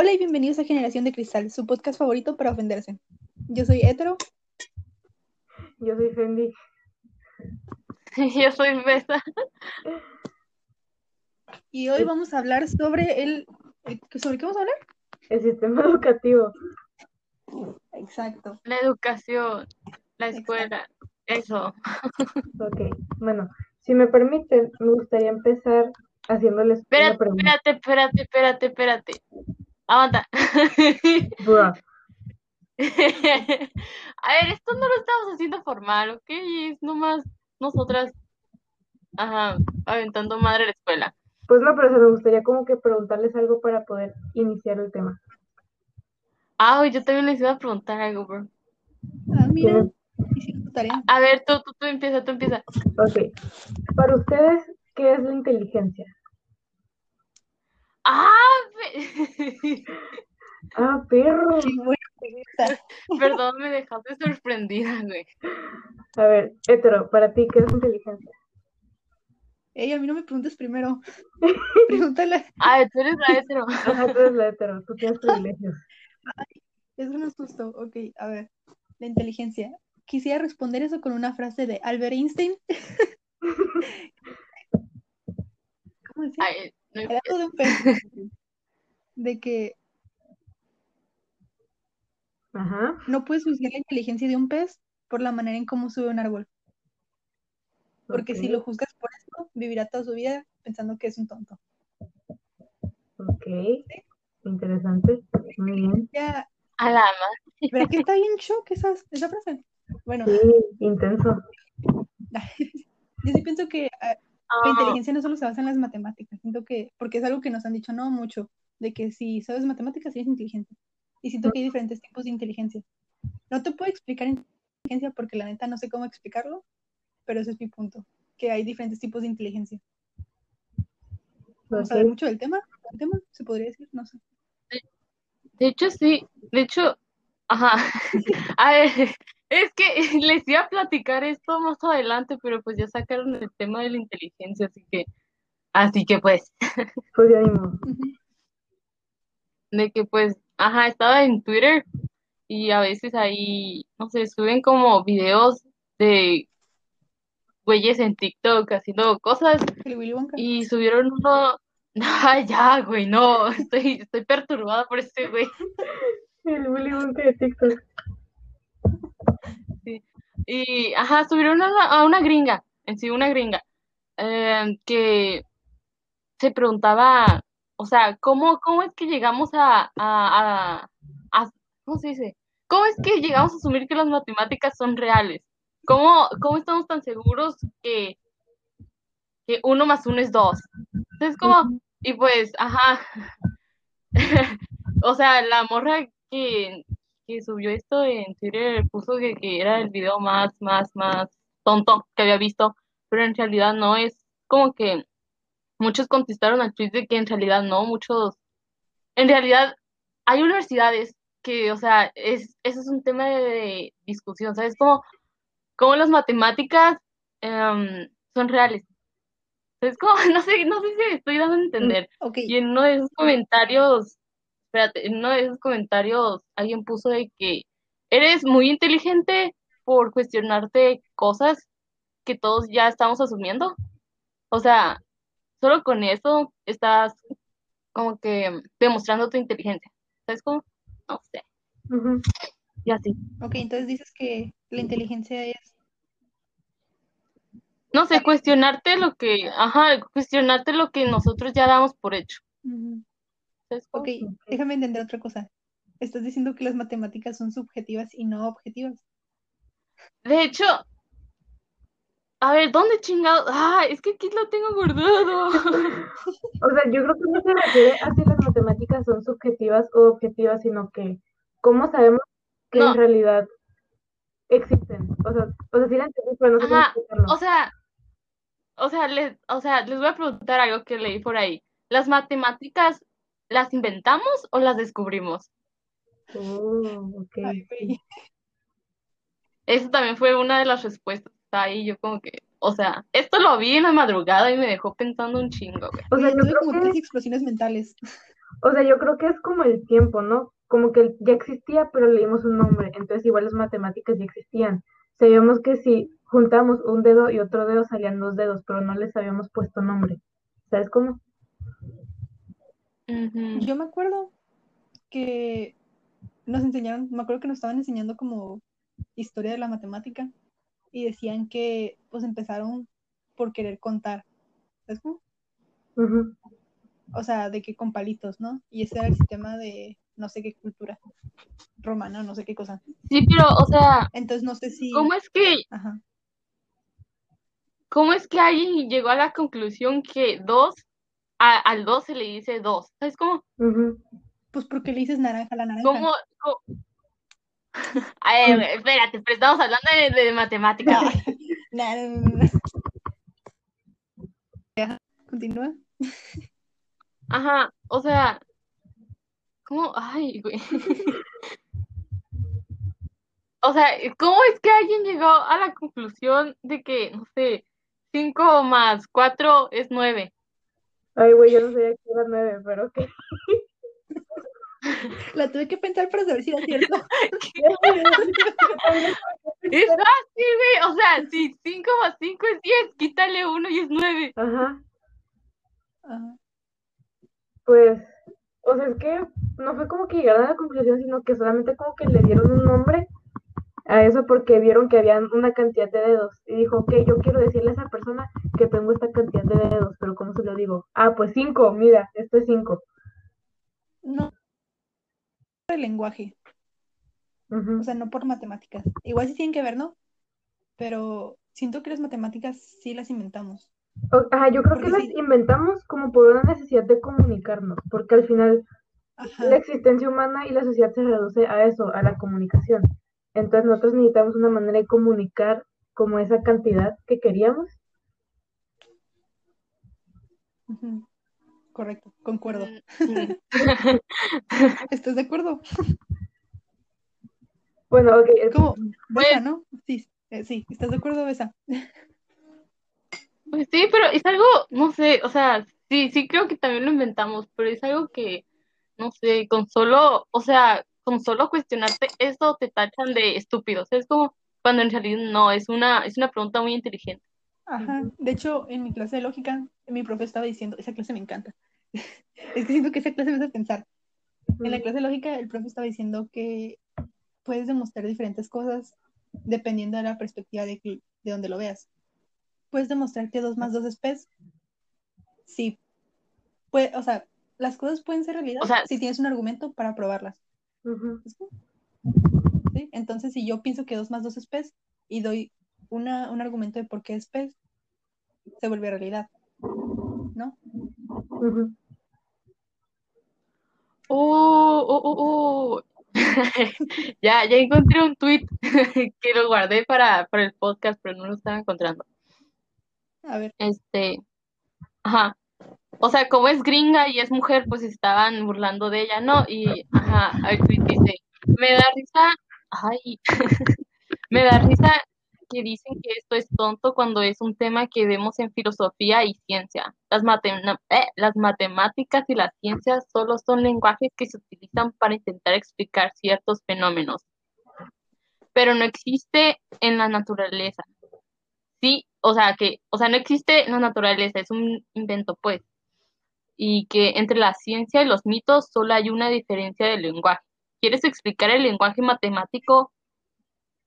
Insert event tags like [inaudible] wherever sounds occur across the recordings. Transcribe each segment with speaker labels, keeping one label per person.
Speaker 1: Hola y bienvenidos a Generación de Cristal, su podcast favorito para ofenderse. Yo soy hetero.
Speaker 2: Yo soy Fendi. [laughs]
Speaker 3: Yo soy Besa.
Speaker 1: Y hoy vamos a hablar sobre el... ¿Sobre qué vamos a hablar?
Speaker 2: El sistema educativo.
Speaker 1: Exacto.
Speaker 3: La educación, la escuela, eso.
Speaker 2: Ok, bueno, si me permiten, me gustaría empezar haciéndoles una
Speaker 3: Espérate,
Speaker 2: pregunta.
Speaker 3: espérate, espérate, espérate, espérate. Aguanta. [laughs] A ver, esto no lo estamos haciendo formal, ¿ok? Es nomás nosotras, ajá, aventando madre a la escuela.
Speaker 2: Pues no, pero se me gustaría como que preguntarles algo para poder iniciar el tema.
Speaker 3: Ah, yo también les iba a preguntar algo, bro.
Speaker 1: Ah, mira.
Speaker 3: A ver, tú, tú, tú empieza, tú empieza.
Speaker 2: Ok, para ustedes, ¿qué es la inteligencia?
Speaker 3: Ah, pe-
Speaker 2: Ah, perro.
Speaker 1: Qué buena pregunta.
Speaker 3: perdón, me dejaste sorprendida, güey.
Speaker 2: A ver, hetero, para ti, ¿qué es la inteligencia?
Speaker 1: Ey, a mí no me preguntes primero. [laughs] Pregúntale.
Speaker 3: Ah, tú eres la hetero.
Speaker 2: Ajá, tú eres la hetero, tú tienes privilegios.
Speaker 1: Eso no es justo. Ok, a ver. La inteligencia. Quisiera responder eso con una frase de Albert Einstein. [laughs] ¿Cómo decía?
Speaker 3: Ay,
Speaker 1: Era todo un [laughs] pez. De que
Speaker 2: Ajá,
Speaker 1: no puedes juzgar la inteligencia de un pez por la manera en cómo sube un árbol. Porque si lo juzgas por eso, vivirá toda su vida pensando que es un tonto.
Speaker 2: ok, interesante, muy bien.
Speaker 1: Ya,
Speaker 3: a la madre.
Speaker 1: ¿verdad que está bien shock esa, esa frase? Bueno,
Speaker 2: Sí, intenso. [laughs]
Speaker 1: yo sí pienso que ah, la inteligencia no solo se basa en las matemáticas, siento que, porque es algo que nos han dicho no mucho, de que si sabes matemáticas eres inteligente. Y siento que hay diferentes tipos de inteligencia. No te puedo explicar inteligencia porque la neta no sé cómo explicarlo, pero ese es mi punto, que hay diferentes tipos de inteligencia. Ver
Speaker 2: Ok,
Speaker 1: mucho del tema, ¿El tema? ¿Se podría decir? No sé.
Speaker 3: de hecho, sí. De hecho, ajá. [laughs] A ver, es que [laughs] les iba a platicar esto más adelante, pero pues ya sacaron el tema de la inteligencia, así que, así que pues, [laughs]
Speaker 2: pues ya mismo.
Speaker 3: De que pues, ajá, estaba en Twitter y a veces ahí, no sé, suben como videos de güeyes en TikTok haciendo cosas
Speaker 1: El Willy Wonka.
Speaker 3: y subieron uno, [laughs] ay, ya, güey, no, estoy, estoy perturbada por este güey.
Speaker 2: El Willy Wonka de TikTok.
Speaker 3: Y, ajá, subieron a una, a una gringa, en sí, una gringa, eh, que se preguntaba, o sea, ¿cómo, cómo es que llegamos a, a, a, a- ¿cómo se dice? ¿Cómo es que llegamos a asumir que las matemáticas son reales? ¿Cómo, cómo estamos tan seguros que, que uno más uno es dos? Entonces, como, y pues, ajá, [laughs] o sea, la morra que, que subió esto en Twitter puso que, que era el video más, más, más tonto que había visto, pero en realidad no es como que muchos contestaron al tweet de que en realidad no, muchos, en realidad hay universidades que, o sea, es, eso es un tema de, de discusión, ¿sabes? Como, como las matemáticas em, son reales. Es como, [laughs] no sé, no sé si estoy dando a entender. Y en uno de esos comentarios, espérate, en uno de esos comentarios alguien puso de que eres muy inteligente por cuestionarte cosas que todos ya estamos asumiendo. O sea, solo con eso estás como que demostrando tu inteligencia. ¿Sabes cómo? No sé. Y así.
Speaker 1: ok, entonces dices que la inteligencia es...
Speaker 3: No sé, cuestionarte lo que, ajá, cuestionarte lo que nosotros ya damos por hecho.
Speaker 1: Ujú.
Speaker 3: ¿Sabes cómo?
Speaker 1: Ok, déjame entender otra cosa. Estás diciendo que las matemáticas son subjetivas y no objetivas.
Speaker 3: De hecho, a ver, ¿dónde chingado? Ah, es que aquí lo tengo guardado. [laughs]
Speaker 2: O sea, yo creo que no se refiere a si las matemáticas son subjetivas o objetivas, sino que cómo sabemos que
Speaker 3: No.
Speaker 2: en realidad existen. O sea, o sea, sí la entendí, pero no sé cómo
Speaker 3: Ajá,
Speaker 2: explicarlo.
Speaker 3: o sea, o sea, les, o sea, les voy a preguntar algo que leí por ahí. ¿Las matemáticas las inventamos o las descubrimos?
Speaker 2: Oh, ok.
Speaker 1: Ay, güey.
Speaker 3: Eso también fue una de las respuestas. Ahí yo como que, o sea, esto lo vi en la madrugada y me dejó pensando un chingo, güey.
Speaker 2: O sea, yo creo
Speaker 1: como
Speaker 2: que
Speaker 1: tres explosiones mentales.
Speaker 2: O sea, yo creo que es como el tiempo, ¿no? Como que ya existía, pero le dimos un nombre. Entonces, igual las matemáticas ya existían. Sabíamos que si juntamos un dedo y otro dedo salían dos dedos, pero no les habíamos puesto nombre. ¿Sabes cómo?
Speaker 1: Yo me acuerdo que nos enseñaron, me acuerdo que nos estaban enseñando como historia de la matemática y decían que pues empezaron por querer contar. ¿Sabes cómo? O sea, de que con palitos, ¿no? Y ese era el sistema de no sé qué cultura romana, no sé qué cosa.
Speaker 3: Sí, pero, o sea,
Speaker 1: Entonces no sé si...
Speaker 3: ¿cómo es que,
Speaker 1: Ajá.
Speaker 3: cómo es que alguien llegó a la conclusión que dos, a- al dos se le dice dos? ¿Sabes cómo?
Speaker 2: Ujú.
Speaker 1: Pues porque le dices naranja a la naranja.
Speaker 3: ¿Cómo? cómo- [laughs] Ay, güey, espérate, pero estamos hablando de, de matemáticas. [laughs]
Speaker 1: Nah, no, Continúa.
Speaker 3: Ajá, o sea, ¿cómo? Ay, güey. [laughs] O sea, ¿cómo es que alguien llegó a la conclusión de que, no sé, 5 más 4 es 9?
Speaker 2: Ay, güey, yo no sabía que era nueve, pero ok. [laughs]
Speaker 1: La tuve que pensar para saber si era cierto. [laughs] [laughs]
Speaker 3: Es fácil, güey. O sea, si 5 más 5 es 10, quítale 1 y es 9.
Speaker 2: Ajá.
Speaker 1: Ajá.
Speaker 2: Pues, o sea, es que no fue como que llegaron a la conclusión, sino que solamente como que le dieron un nombre a eso porque vieron que había una cantidad de dedos. Y dijo, ok, yo quiero decirle a esa persona que tengo esta cantidad de dedos, pero ¿cómo se lo digo? Ah, pues cinco, mira, esto es cinco.
Speaker 1: No. Por el lenguaje, o sea, no por matemáticas. Igual sí tienen que ver, ¿no? Pero siento que las matemáticas sí las inventamos.
Speaker 2: O- Ajá, yo creo que las inventamos como por una necesidad de comunicarnos, porque al final la
Speaker 1: Ajá.
Speaker 2: existencia humana y la sociedad se reduce a eso, a la comunicación. Entonces nosotros necesitamos una manera de comunicar como esa cantidad que queríamos.
Speaker 1: Correcto, concuerdo.
Speaker 3: Mm, [laughs]
Speaker 1: ¿Estás de acuerdo? [laughs]
Speaker 2: Bueno, ok,
Speaker 1: Es como Besa,
Speaker 3: Pues-
Speaker 1: ¿no? Sí, eh, sí, ¿estás de acuerdo, Besa?
Speaker 3: Pues sí, pero es algo, no sé, o sea, sí, sí creo que también lo inventamos, pero es algo que, no sé, con solo, o sea, con solo cuestionarte eso te tachan de estúpido. O sea, es como cuando en realidad no, es una, es una pregunta muy inteligente.
Speaker 1: Ajá. De hecho, en mi clase de lógica, mi profe estaba diciendo, esa clase me encanta. [laughs] Es que siento que esa clase me hace pensar. En la clase de lógica, el profe estaba diciendo que puedes demostrar diferentes cosas dependiendo de la perspectiva de, que- de donde lo veas. Puedes demostrar que 2 más 2 es pez. Sí. Puede, o sea, las cosas pueden ser realidad
Speaker 3: O sea-
Speaker 1: si tienes un argumento para probarlas. Entonces, si yo pienso que 2 más 2 es pez y doy una, un argumento de por qué es pez, se vuelve realidad. ¿No?
Speaker 3: Oh, oh, oh, oh. [laughs] Ya, ya encontré un tweet [laughs] que lo guardé para, para el podcast, pero no lo estaba encontrando.
Speaker 1: A ver.
Speaker 3: Este, ajá. O sea, como es gringa y es mujer, pues estaban burlando de ella, ¿no? Y, ajá, el tweet dice, me da risa, ay, [laughs] me da risa que dicen que esto es tonto cuando es un tema que vemos en filosofía y ciencia. Las, matema- eh, las matemáticas y las ciencias solo son lenguajes que se utilizan para intentar explicar ciertos fenómenos, pero no existe en la naturaleza. Sí, o sea que, o sea, no existe en la naturaleza, es un invento, pues. Y que entre la ciencia y los mitos solo hay una diferencia de lenguaje. ¿Quieres explicar el lenguaje matemático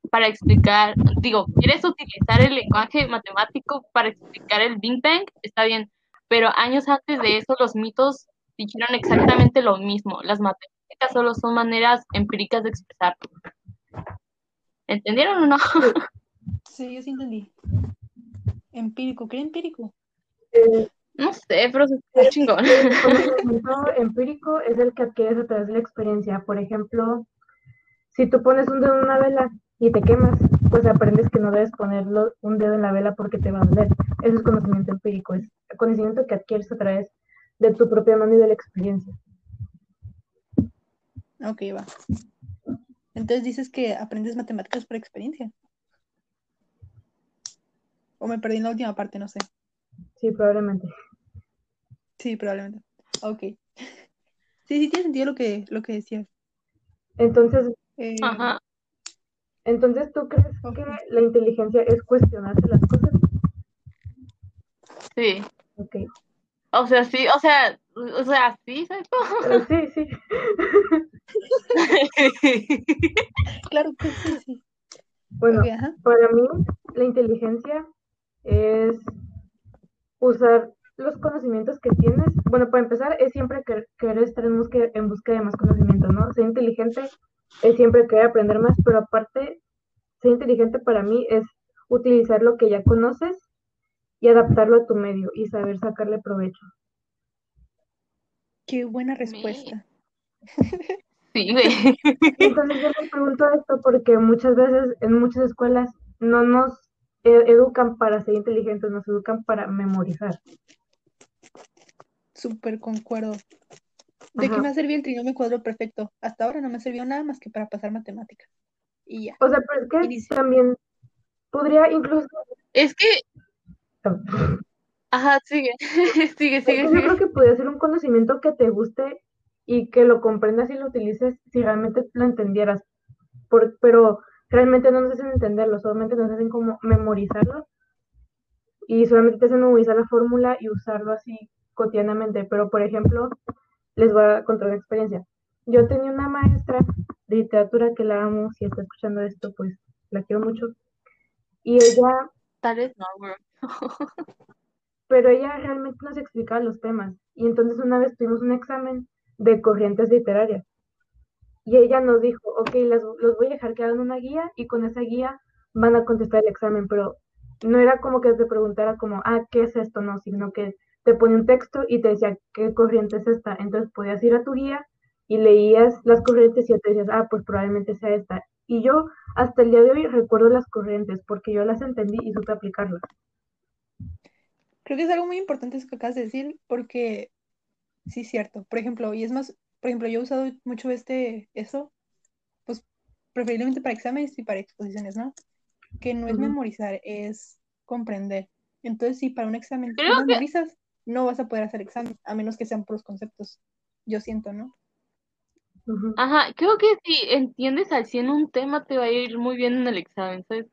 Speaker 3: para explicar, digo, ¿quieres utilizar el lenguaje matemático para explicar el Big Bang? Está bien, pero años antes de eso los mitos dijeron exactamente lo mismo. Las matemáticas solo son maneras empíricas de expresarlo. ¿Entendieron o no?
Speaker 1: Sí, yo sí entendí. Empírico, ¿qué empírico?
Speaker 2: Eh,
Speaker 3: No sé, pero está chingón.
Speaker 2: el [laughs] conocimiento empírico es el que adquieres a través de la experiencia. Por ejemplo, si tú pones un dedo en una vela y te quemas, pues aprendes que no debes ponerlo un dedo en la vela porque te va a doler. Eso es conocimiento empírico, es conocimiento que adquieres a través de tu propia mano y de la experiencia.
Speaker 1: Ok, va. Entonces dices que aprendes matemáticas por experiencia. O me perdí en la última parte, no sé.
Speaker 2: Sí, probablemente.
Speaker 1: Sí, probablemente. Ok. Sí, sí tiene sentido lo que, lo que decías.
Speaker 2: Entonces,
Speaker 1: Eh,
Speaker 3: Ajá.
Speaker 2: entonces ¿tú crees que la inteligencia es cuestionarse las cosas?
Speaker 3: Sí.
Speaker 2: Ok.
Speaker 3: O sea, sí, o sea, o sea, sí, ¿sabes cómo?
Speaker 2: Eh, sí, sí. [laughs]
Speaker 1: Claro que sí, sí.
Speaker 2: Bueno, para mí la inteligencia es usar los conocimientos que tienes. Bueno, para empezar, es siempre quer- querer estar en búsqueda, en búsqueda de más conocimiento, ¿no? Ser inteligente es siempre querer aprender más, pero aparte, ser inteligente para mí es utilizar lo que ya conoces y adaptarlo a tu medio y saber sacarle provecho.
Speaker 1: Qué buena respuesta. [laughs]
Speaker 3: Sí, güey.
Speaker 2: Entonces yo me pregunto esto porque muchas veces en muchas escuelas no nos educan para ser inteligentes, nos educan para memorizar.
Speaker 1: Súper concuerdo. ¿De qué
Speaker 2: Ajá.
Speaker 1: me ha servido el trinomio cuadro perfecto? Hasta ahora no me ha servido nada más que para pasar matemáticas. Y ya.
Speaker 2: O sea, pero es que
Speaker 1: dice-
Speaker 2: también podría incluso...
Speaker 3: Es que, ajá, sigue, [laughs] sigue, sigue,
Speaker 2: yo creo que podría ser un conocimiento que te guste y que lo comprendas y lo utilices si realmente lo entendieras. Por- pero realmente no nos hacen entenderlo, solamente nos hacen como memorizarlo y solamente te hacen memorizar la fórmula y usarlo así cotidianamente. Pero, por ejemplo, les voy a contar una experiencia. Yo tenía una maestra de literatura que la amo, si está escuchando esto, pues la quiero mucho. Y ella
Speaker 3: Tal vez no, güey. [laughs]
Speaker 2: pero ella realmente nos explicaba los temas. Y entonces una vez tuvimos un examen de corrientes literarias. Y ella nos dijo, ok, las- los voy a dejar que hagan una guía y con esa guía van a contestar el examen, pero no era como que te preguntara como, ah, ¿qué es esto? No, sino que te ponía un texto y te decía, ¿qué corriente es esta? Entonces podías ir a tu guía y leías las corrientes y te decías, ah, pues probablemente sea esta. Y yo hasta el día de hoy recuerdo las corrientes porque yo las entendí y supe aplicarlas.
Speaker 1: Creo que es algo muy importante eso que acabas de decir, porque sí cierto. Por ejemplo, y es más, por ejemplo, yo he usado mucho este, eso, pues preferiblemente para exámenes y para exposiciones, ¿no? Que no es memorizar, es comprender. Entonces, si para un examen
Speaker 3: Creo que-
Speaker 1: memorizas, no vas a poder hacer examen, a menos que sean puros conceptos. Yo siento, ¿no?
Speaker 3: Ajá, creo que si entiendes al 100 un tema te va a ir muy bien en el examen, ¿sabes.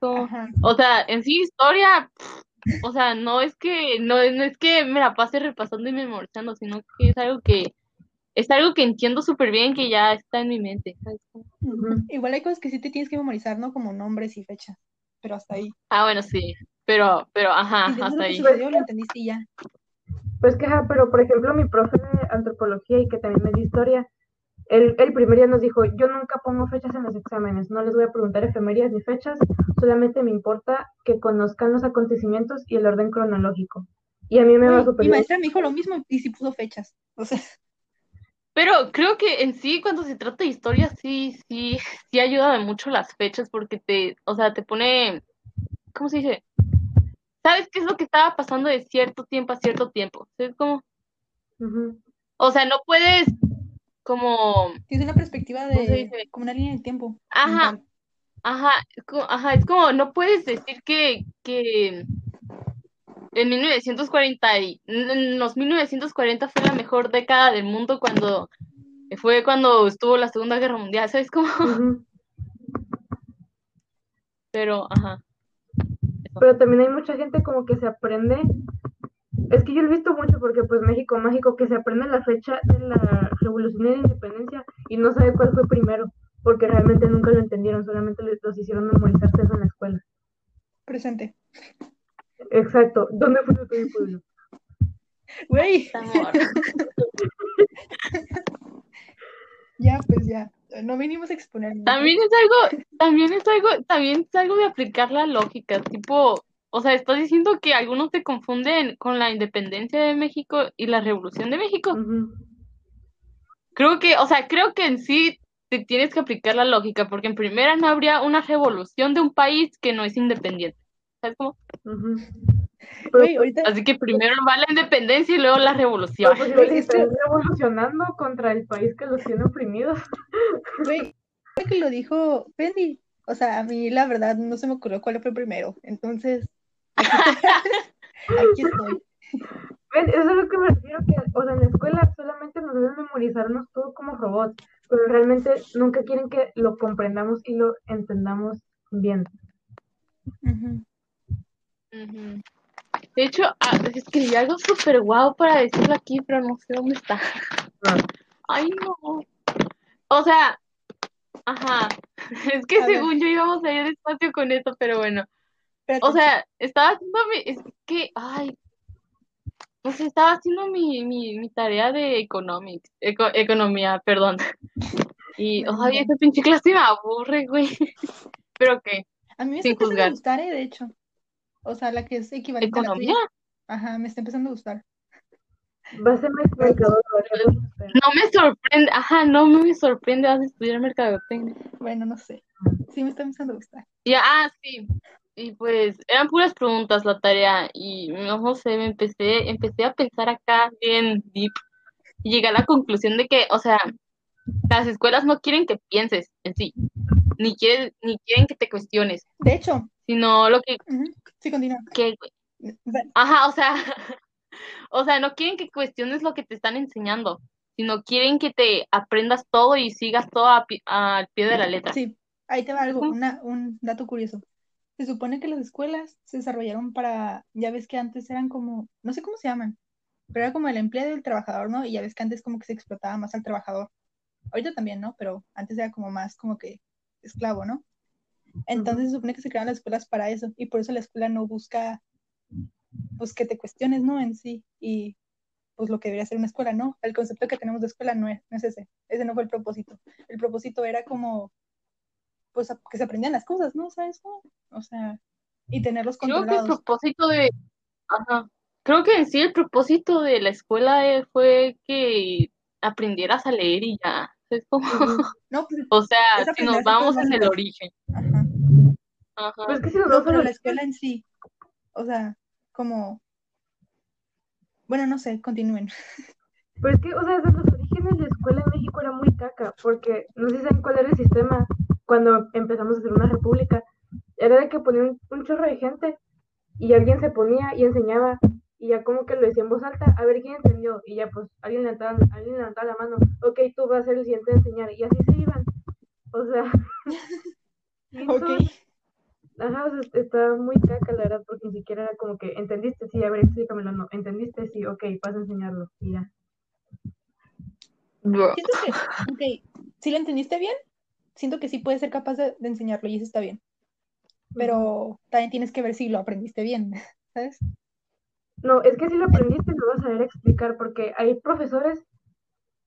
Speaker 3: O sea, en sí historia, pff, o sea, no es que no, no es que me la pase repasando y memorizando, sino que es algo que es algo que entiendo súper bien que ya está en mi mente.
Speaker 1: Igual hay cosas que sí te tienes que memorizar, ¿no? Como nombres y fechas, pero hasta ahí.
Speaker 3: Ah, bueno, sí, pero pero ajá, hasta ahí.
Speaker 1: sucedió, lo entendiste y ya.
Speaker 2: Pues que, ajá, pero por ejemplo, mi profe de antropología y que también me dio historia, el, el primer día nos dijo, yo nunca pongo fechas en los exámenes, no les voy a preguntar efemerías ni fechas, solamente me importa que conozcan los acontecimientos y el orden cronológico. Y a mí me va súper
Speaker 1: mi maestra me dijo lo mismo y sí puso fechas. O sea,
Speaker 3: Pero creo que en sí, cuando se trata de historia, sí, sí, sí ayuda de mucho las fechas porque te, o sea, te pone, ¿cómo se dice? ¿Sabes qué es lo que estaba pasando de cierto tiempo a cierto tiempo? ¿Sabes cómo?
Speaker 2: Ujú.
Speaker 3: O sea, no puedes como,
Speaker 1: tienes una perspectiva
Speaker 3: ¿Cómo se
Speaker 1: de como una línea de tiempo.
Speaker 3: Ajá.
Speaker 1: mental.
Speaker 3: ajá, es como, ajá, es como, no puedes decir que, que en 1940 y, en los 1940 fue la mejor década del mundo cuando fue cuando estuvo la Segunda Guerra Mundial, ¿sabes cómo? [laughs] Pero, ajá.
Speaker 2: Pero también hay mucha gente como que se aprende, es que yo lo he visto mucho porque pues México mágico, que se aprende la fecha de la revolución y la independencia y no sabe cuál fue primero, porque realmente nunca lo entendieron, solamente los hicieron memorizarse eso en la escuela.
Speaker 1: Presente.
Speaker 2: Exacto, ¿dónde fue el pueblo?
Speaker 1: Güey, [laughs] ya, pues ya. No vinimos a exponer. ¿no?
Speaker 3: También es algo, también es algo, también es algo de aplicar la lógica, tipo, o sea, estás diciendo que algunos te confunden con la independencia de México y la revolución de México. Creo que, o sea, creo que en sí te tienes que aplicar la lógica, porque en primera no habría una revolución de un país que no es independiente. ¿Sabes cómo?
Speaker 2: Ujú. Pero,
Speaker 1: Güey, ahorita,
Speaker 3: Así que primero va la independencia y luego la revolución.
Speaker 2: pues, están revolucionando contra el país que los tiene oprimidos.
Speaker 1: creo que lo dijo Penny. O sea, a mí la verdad no se me ocurrió cuál fue primero. Entonces, aquí, estoy.
Speaker 2: Ven, Eso es a lo que me refiero, que, o sea, en la escuela solamente nos deben memorizarnos todo como robots, pero realmente nunca quieren que lo comprendamos y lo entendamos bien.
Speaker 1: Ujú.
Speaker 3: De hecho, ah, escribí algo súper guau para decirlo aquí, pero no sé dónde está.
Speaker 2: Ah,
Speaker 3: Ay, no. O sea, ajá. [laughs] Es que
Speaker 1: A ver.
Speaker 3: según yo íbamos a ir despacio con esto, pero bueno.
Speaker 1: Espérate.
Speaker 3: O sea, estaba haciendo mi, es que, ay, o sea, estaba haciendo mi, mi, mi tarea de economics, eco- economía, perdón. Y, ay,
Speaker 1: bueno.
Speaker 3: esa pinche clase me aburre, güey. [laughs] Pero qué,
Speaker 1: A mí me
Speaker 3: sin juzgar.
Speaker 1: gustar, eh, de hecho. O sea, la que es equivalente a la tuya.
Speaker 3: ¿Economía?
Speaker 1: Ajá, me está empezando a gustar.
Speaker 2: Va a ser ya espero.
Speaker 3: No me sorprende, ajá, no me sorprende, vas a estudiar mercadotecnia.
Speaker 1: Bueno, no sé. Sí, me está empezando a gustar.
Speaker 3: Y, ah, sí. Y pues eran puras preguntas la tarea y no, no sé, me empecé, empecé a pensar acá bien deep y llegué a la conclusión de que, o sea, las escuelas no quieren que pienses en sí, ni quieren, ni quieren que te cuestiones,
Speaker 1: De hecho,
Speaker 3: sino lo que,
Speaker 1: sí, continúa.
Speaker 3: que, ajá, o sea, [laughs] o sea, no quieren que cuestiones lo que te están enseñando, sino quieren que te aprendas todo y sigas todo al pie de la letra.
Speaker 1: Sí, ahí te va algo, una, un dato curioso. Se supone que las escuelas se desarrollaron para, ya ves que antes eran como, no sé cómo se llaman, pero era como el empleado y el trabajador, ¿no? Y ya ves que antes como que se explotaba más al trabajador. Ahorita también, ¿no? Pero antes era como más como que esclavo, ¿no? Entonces se supone que se crearon las escuelas para eso y por eso la escuela no busca, pues que te cuestiones, ¿no? En sí y pues lo que debería ser una escuela, ¿no? El concepto que tenemos de escuela no es, no es ese, ese no fue el propósito. El propósito era como, pues a- que se aprendían las cosas, ¿no? ¿Sabes? O sea, y tenerlos
Speaker 3: Creo que el
Speaker 1: controlados.
Speaker 3: propósito de, ajá, creo que en sí el propósito de la escuela eh, fue que aprendieras a leer y ya. Es como.
Speaker 1: No, pues, [laughs]
Speaker 3: o sea,
Speaker 1: Es
Speaker 3: si nos vamos en el origen.
Speaker 1: ajá.
Speaker 3: Ajá.
Speaker 2: Pues es que si nos
Speaker 1: No,
Speaker 2: vamos a
Speaker 1: la escuela en sí, o sea, como, bueno, no sé, continúen. [laughs]
Speaker 2: Pero es que, o sea, desde los orígenes la escuela en México era muy caca, porque no sé si saben cuál era el sistema cuando empezamos a hacer una república. Era de que ponían un, un chorro de gente y alguien se ponía y enseñaba y ya como que lo decía en voz alta, a ver quién entendió y ya pues alguien levantaba, alguien levantaba la mano, ok, tú vas a ser el siguiente a enseñar y así se iban. O sea, [laughs]
Speaker 1: Ok.
Speaker 2: Ajá, o sea, estaba muy caca la verdad, porque ni siquiera era como que, ¿entendiste? Sí, a ver, explícamelo, no. ¿Entendiste? Sí, ok, vas a enseñarlo y ya.
Speaker 1: Siento que, ok, si lo entendiste bien, siento que sí puedes ser capaz de, de enseñarlo y eso está bien. Pero también tienes que ver si lo aprendiste bien, [laughs] ¿sabes?
Speaker 2: No, es que si lo aprendiste lo vas a saber explicar porque hay profesores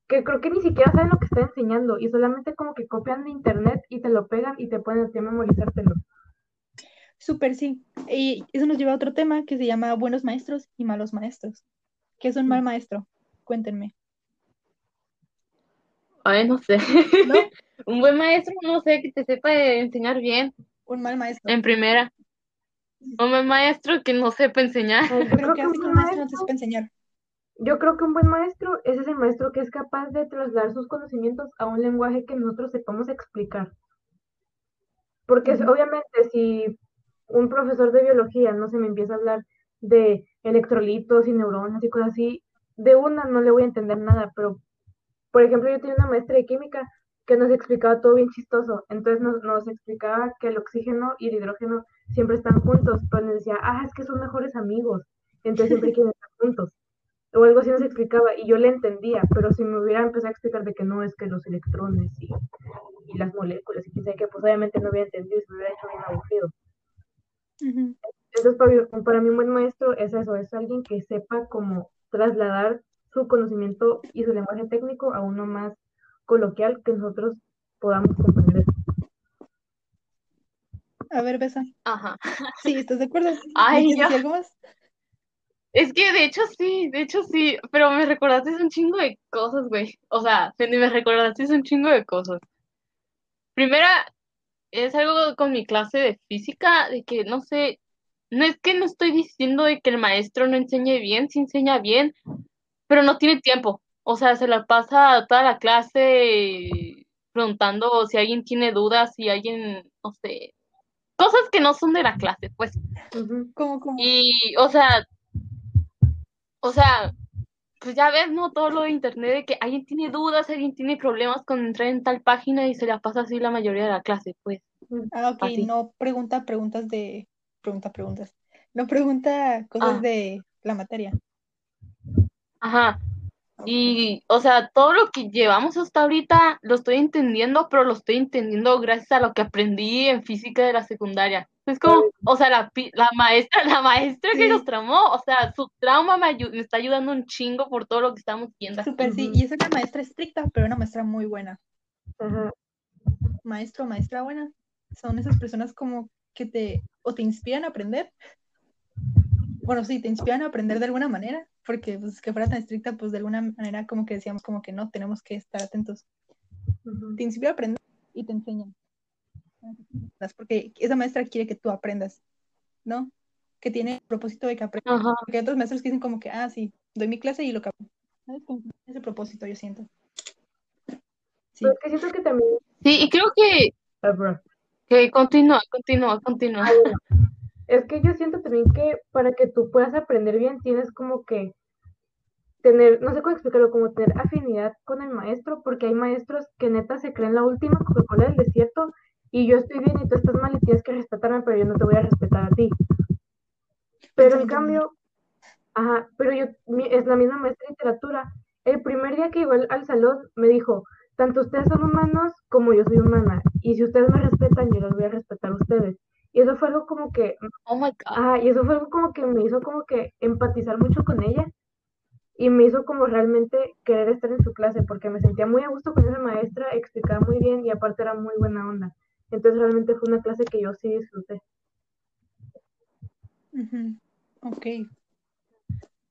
Speaker 2: que creo que ni siquiera saben lo que están enseñando y solamente como que copian de internet y te lo pegan y te ponen a ti a memorizártelo.
Speaker 1: Súper sí. Y eso nos lleva a otro tema que se llama buenos maestros y malos maestros. ¿Qué es un mal maestro? Cuéntenme.
Speaker 3: Ay, no sé.
Speaker 1: ¿No? [laughs]
Speaker 3: Un buen maestro, no sé, que te sepa enseñar bien
Speaker 1: Un mal maestro.
Speaker 3: en primera. Un buen maestro que no sepa enseñar.
Speaker 2: Yo, creo
Speaker 1: ¿qué
Speaker 2: que
Speaker 1: que un
Speaker 2: buen
Speaker 1: maestro no te sepa enseñar?
Speaker 2: yo creo que un buen maestro es ese maestro que es capaz de trasladar sus conocimientos a un lenguaje que nosotros sepamos explicar. Porque obviamente si un profesor de biología no se me empieza a hablar de electrolitos y neuronas y cosas así, de una no le voy a entender nada, pero por ejemplo yo tenía una maestra de química que nos explicaba todo bien chistoso, entonces nos, nos explicaba que el oxígeno y el hidrógeno siempre están juntos, pero nos decía, ah, es que son mejores amigos, entonces siempre [laughs] quieren estar juntos. O algo así nos explicaba y yo le entendía, pero si me hubiera empezado a explicar de que no es que los electrones y, y las moléculas y sabe qué, pues obviamente no hubiera entendido y se me hubiera hecho bien aburrido.
Speaker 1: Ujú.
Speaker 2: Entonces, para mí, para mí un buen maestro es eso, es alguien que sepa cómo trasladar su conocimiento y su lenguaje técnico a uno más coloquial que nosotros podamos comprender.
Speaker 1: A ver, Besa.
Speaker 3: Ajá.
Speaker 1: Sí, ¿estás de acuerdo?
Speaker 3: Ay,
Speaker 1: ¿Me quieres
Speaker 3: yo-
Speaker 1: algo más?
Speaker 3: Es que de hecho sí, de hecho sí, pero me recordaste un chingo de cosas, güey. O sea, Fendi, me recordaste un chingo de cosas. Primera, es algo con mi clase de física, de que no sé, no es que no estoy diciendo de que el maestro no enseñe bien, sí enseña bien, pero no tiene tiempo. O sea, se la pasa toda la clase preguntando si alguien tiene dudas, si alguien, no sé, cosas que no son de la clase, pues.
Speaker 1: ¿Cómo, cómo?
Speaker 3: Y, o sea, o sea, pues ya ves, ¿no? Todo lo de internet de que alguien tiene dudas, alguien tiene problemas con entrar en tal página y se la pasa así la mayoría de la clase, pues.
Speaker 1: Ah, ok,
Speaker 3: Así.
Speaker 1: no pregunta preguntas de... Pregunta preguntas. No pregunta cosas
Speaker 3: Ah.
Speaker 1: de la materia.
Speaker 3: Ajá. Y, o sea, todo lo que llevamos hasta ahorita lo estoy entendiendo, pero lo estoy entendiendo gracias a lo que aprendí en física de la secundaria. Es como, o sea, la, la maestra, [laughs] la maestra que
Speaker 1: Sí.
Speaker 3: nos tramó, o sea, su trauma me, ayu- me está ayudando un chingo por todo lo que estamos viendo.
Speaker 1: Súper, sí. Y es una maestra estricta, pero una maestra muy buena.
Speaker 2: Ajá.
Speaker 1: Maestro o maestra buena. Son esas personas como que te... o te inspiran a aprender. Bueno, sí, te inspiran a aprender de alguna manera, porque pues que fuera tan estricta, pues de alguna manera como que decíamos como que no, tenemos que estar atentos. Te inspira a aprender y te enseñan. Porque esa maestra quiere que tú aprendas, ¿no? Que tiene el propósito de que aprendas. Porque hay otros maestros que dicen como que, ah, sí, doy mi clase y lo que aprendo. ¿Sabes? Como ese propósito yo siento. Sí.
Speaker 2: Pero es que siento que también...
Speaker 3: Sí, y creo que,
Speaker 2: Ah,
Speaker 3: que continúa, continúa, continúa.
Speaker 2: Es que yo siento también que para que tú puedas aprender bien tienes como que tener, no sé cómo explicarlo, como tener afinidad con el maestro, porque hay maestros que neta se creen la última Coca-Cola del desierto y yo estoy bien y tú estás mal y tienes que respetarme, pero yo no te voy a respetar a ti. Pero en cambio, ajá, pero yo, es la misma maestra de literatura. El primer día que llegó al salón me dijo, tanto ustedes son humanos como yo soy humana, y si ustedes me respetan, yo los voy a respetar a ustedes. Y eso fue algo como que
Speaker 3: Oh my God.
Speaker 2: Ajá, y eso fue algo como que me hizo como que empatizar mucho con ella y me hizo como realmente querer estar en su clase porque me sentía muy a gusto con esa maestra, explicaba muy bien y aparte era muy buena onda. Entonces realmente fue una clase que yo sí disfruté.
Speaker 1: Ujú. Ok.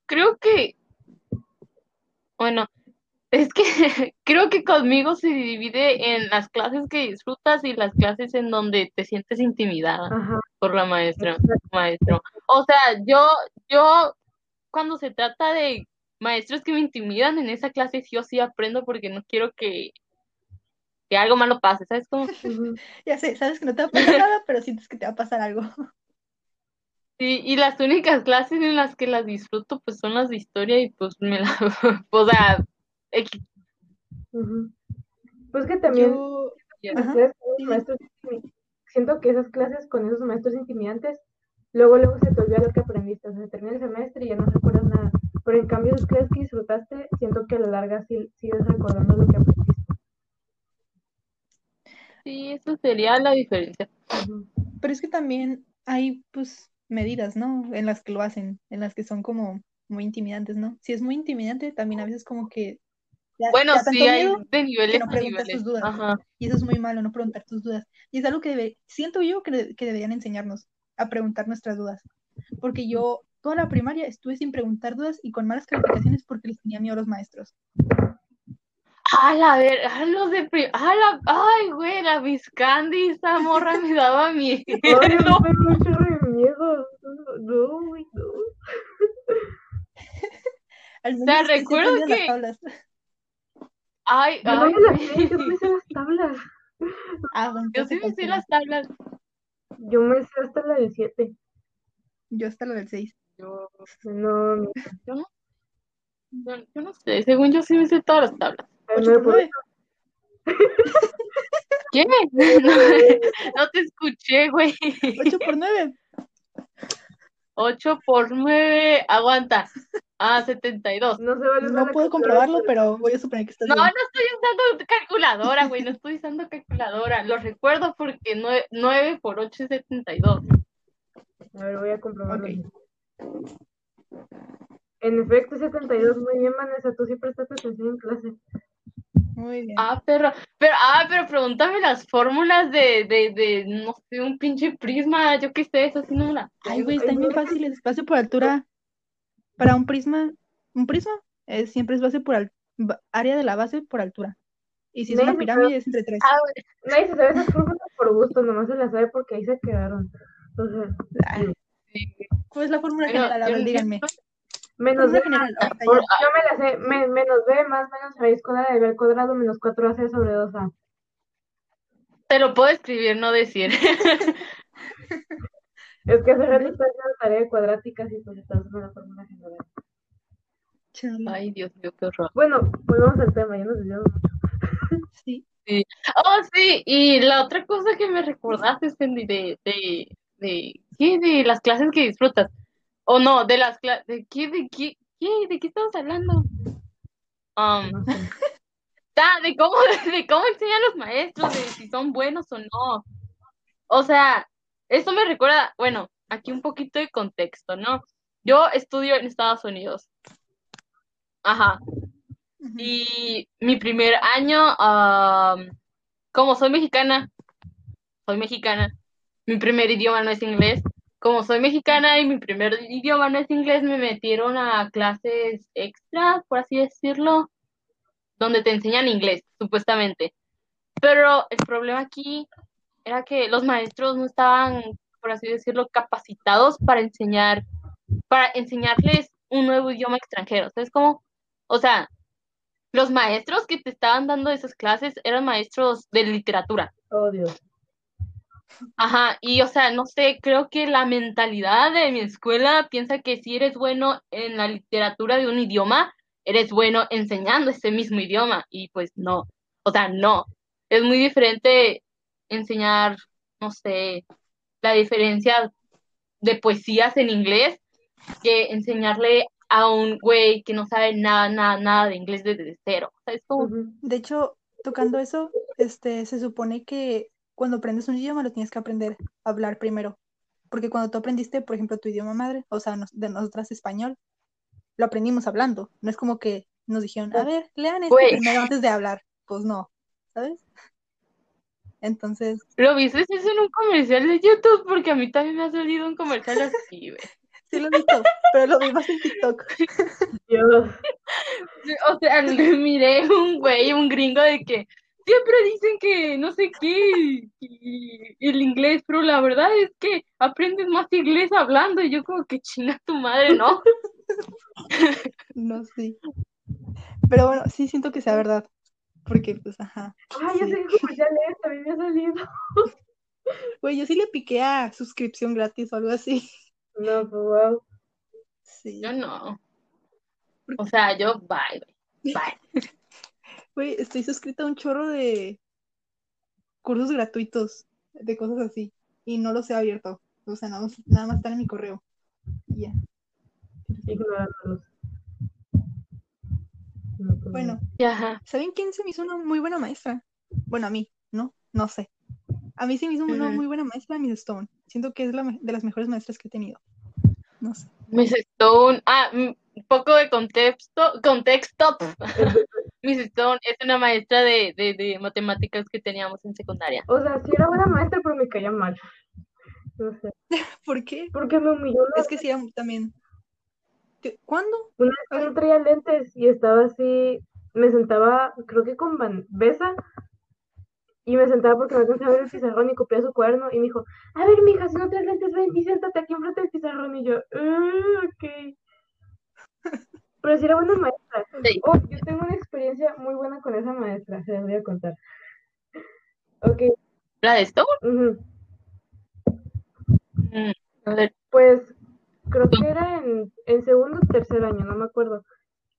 Speaker 3: Creo que, bueno, es que [laughs] creo que conmigo se divide en las clases que disfrutas y las clases en donde te sientes intimidada
Speaker 2: Ajá,
Speaker 3: por la maestra, maestro. O sea, yo, yo, cuando se trata de maestros que me intimidan en esa clase, sí o sí aprendo porque no quiero que, que algo malo pase, ¿sabes cómo? [laughs]
Speaker 1: Ya sé, sabes que no te va a pasar nada, pero sientes que te va a pasar algo.
Speaker 3: Sí, y las únicas clases en las que las disfruto pues son las de historia y pues me la, [laughs] o sea, X.
Speaker 2: Pues que también
Speaker 1: Yo,
Speaker 2: maestros, siento que esas clases con esos maestros intimidantes, luego luego se te olvida lo que aprendiste, o sea, se termina el semestre y ya no recuerdas nada. Pero en cambio esas clases que disfrutaste, siento que a la larga sí sigues recordando lo que aprendiste.
Speaker 3: Sí, eso sería la diferencia.
Speaker 1: Pero es que también hay, pues, medidas, ¿no? En las que lo hacen, en las que son como muy intimidantes, ¿no? Si es muy intimidante, también a veces como que
Speaker 3: Bueno, sí, hay de niveles
Speaker 1: no
Speaker 3: a
Speaker 1: preguntas
Speaker 3: niveles.
Speaker 1: tus dudas.
Speaker 3: Ajá.
Speaker 1: y eso es muy malo, no preguntar tus dudas. Y es algo que debe, siento yo que, que deberían enseñarnos a preguntar nuestras dudas. Porque yo toda la primaria estuve sin preguntar dudas y con malas calificaciones porque les tenía miedo a los maestros.
Speaker 3: A la ver, a los de pri- a la, ay, güey, la Miss Candy, esa morra me daba [laughs] miedo.
Speaker 2: Ay, da mucho de miedo. No, güey, no.
Speaker 1: Al
Speaker 3: O sea,
Speaker 1: menos que sí
Speaker 3: recuerdo que-. Ay,
Speaker 2: Yo no
Speaker 3: ay,
Speaker 2: me las sé, yo me sé las tablas.
Speaker 1: Ah, bueno,
Speaker 3: Yo sí me sé las tablas.
Speaker 2: Yo me sé hasta la del 7.
Speaker 1: Yo hasta lo del 6.
Speaker 3: Yo,
Speaker 2: No, no.
Speaker 3: yo no, yo, yo no sé, según yo sí me sé todas las tablas.
Speaker 2: Ay,
Speaker 1: 8
Speaker 2: no,
Speaker 1: por 9. [laughs]
Speaker 3: ¿Qué? No, [laughs] [laughs] no te escuché, güey.
Speaker 1: 8 por 9.
Speaker 3: 8 por 9, aguanta. Ah, 72.
Speaker 2: No se vale
Speaker 1: No puedo comprobarlo, pero voy a suponer que estás
Speaker 3: No, no
Speaker 1: bien.
Speaker 3: estoy usando calculadora, güey, no estoy usando calculadora. Lo recuerdo porque 9, por 8 es 72.
Speaker 2: A ver, voy a comprobarlo.
Speaker 1: Ok.
Speaker 2: En efecto, 72. Muy bien, Vanessa. Tú sí prestaste atención en clase.
Speaker 1: Muy bien.
Speaker 3: Ah, pero, pero, ah, pero pregúntame las fórmulas de, de, de, no sé, un pinche prisma, yo qué sé, eso sí no me la
Speaker 1: Ay, güey,
Speaker 2: Ay,
Speaker 1: están bien
Speaker 2: güey.
Speaker 1: fáciles. Espacio por altura. Para un prisma, un prisma eh, siempre es base por al- área de la base por altura. Y si es una pirámide es entre 3.
Speaker 3: Ah, güey.
Speaker 2: Nadie se sabe esas fórmulas por gusto, nomás se las sabe porque ahí se quedaron. O sea,
Speaker 3: Sí.
Speaker 1: ¿Cuál es la fórmula
Speaker 3: Bueno,
Speaker 1: general? A ver,
Speaker 3: yo-
Speaker 1: díganme.
Speaker 2: Menos
Speaker 1: Fórmula
Speaker 2: b,
Speaker 1: ya.
Speaker 2: yo me la sé, me- menos b más menos raíz cuadrada de b al cuadrado menos 4ac sobre 2a.
Speaker 3: Te lo puedo escribir, no decir. [laughs]
Speaker 2: Es que hace rato estaba haciendo tarea de cuadráticas y pues estaba usando la fórmula general.
Speaker 3: Ay, Dios mío, qué horror.
Speaker 2: Bueno, volvamos al tema, ya nos desviamos mucho. [laughs]
Speaker 1: Sí.
Speaker 3: Oh, sí, y la otra cosa que me recordaste, Cindy, de, de, de, ¿qué? De las clases que disfrutas. O no, de las clases, ¿de qué, de qué, qué, de qué estamos hablando? Um, [laughs] de cómo, [laughs] de cómo enseñan los maestros, de si son buenos o no. O sea, esto me recuerda, bueno, aquí un poquito de contexto, ¿no? Yo estudio en Estados Unidos. Ajá. Y mi primer año, am, como soy mexicana, soy mexicana, mi primer idioma no es inglés. Como soy mexicana y mi primer idioma no es inglés, me metieron a clases extras, por así decirlo, donde te enseñan inglés, supuestamente. Pero el problema aquí era que los maestros no estaban, por así decirlo, capacitados para enseñar, para enseñarles un nuevo idioma extranjero. ¿Sabes cómo? O sea, los maestros que te estaban dando esas clases eran maestros de literatura.
Speaker 2: Oh, Dios.
Speaker 3: Ajá, y o sea, no sé, creo que la mentalidad de mi escuela piensa que si eres bueno en la literatura de un idioma, eres bueno enseñando ese mismo idioma, y pues no, o sea, no. Es muy diferente enseñar, no sé, la diferencia de poesías en inglés que enseñarle a un güey que no sabe nada, nada, nada de inglés desde cero.
Speaker 1: De hecho, tocando eso, este, se supone que cuando aprendes un idioma lo tienes que aprender a hablar primero. Porque cuando tú aprendiste, por ejemplo, tu idioma madre, o sea, nos- de nosotras español, lo aprendimos hablando. No es como que nos dijeron, a ver, lean esto primero antes de hablar. Pues no, ¿sabes? Entonces,
Speaker 3: ¿Lo viste eso en un comercial de YouTube? Porque a mí también me ha salido un comercial [laughs] así, güey.
Speaker 1: sí lo he visto, pero lo vi más en TikTok.
Speaker 2: Dios.
Speaker 3: O sea, [laughs] miré un güey, un gringo de que siempre dicen que no sé qué y el inglés, pero la verdad es que aprendes más inglés hablando y yo como que chinga tu madre, ¿no?
Speaker 1: No, sí. Pero bueno, sí siento que sea verdad. Porque, pues, ajá.
Speaker 2: Ay, ya
Speaker 1: Sí.
Speaker 2: sé qué comercial es, también me ha salido.
Speaker 1: Güey, yo sí le piqué a suscripción gratis o algo así.
Speaker 2: No, pues wow.
Speaker 1: Sí.
Speaker 3: Yo no. O sea, yo bye. Bye.
Speaker 1: Güey, estoy suscrita a un chorro de cursos gratuitos, de cosas así. Y no los he abierto. O sea, nada más, nada más están en mi correo. Y ya.
Speaker 2: Ignorándolos.
Speaker 1: Bueno,
Speaker 3: Ajá.
Speaker 1: ¿saben quién se me hizo una muy buena maestra? Bueno, a mí, ¿no? No sé. A mí se me hizo una muy buena maestra Miss Stone. Siento que es la de las mejores maestras que he tenido. No sé.
Speaker 3: Miss Stone. Ah, un poco de contexto. Contexto. [laughs] Miss Stone es una maestra de, de, de matemáticas que teníamos en secundaria.
Speaker 2: O sea, sí era buena maestra, pero me caía mal. No sé. [laughs]
Speaker 1: ¿Por qué?
Speaker 2: Porque me humilló
Speaker 1: Es que sí, también. ¿Qué- ¿Cuándo?
Speaker 2: Una vez que no traía lentes y estaba así, me sentaba, creo que con Van Besa, y me sentaba porque no alcanzaba a ver el pizarrón y copiaba su cuaderno, y me dijo, a ver, mija, si no traes lentes, ven y siéntate aquí enfrente del pizarrón, y yo, "Ah, ok. Pero sí era buena maestra.
Speaker 3: Sí.
Speaker 2: Oh, yo tengo una experiencia muy buena con esa maestra, se las voy a contar. Ok,
Speaker 3: ¿La de Stone?
Speaker 2: ujú.
Speaker 3: Mm, a ver.
Speaker 2: Pues creo que era en, en segundo o tercer año, no me acuerdo.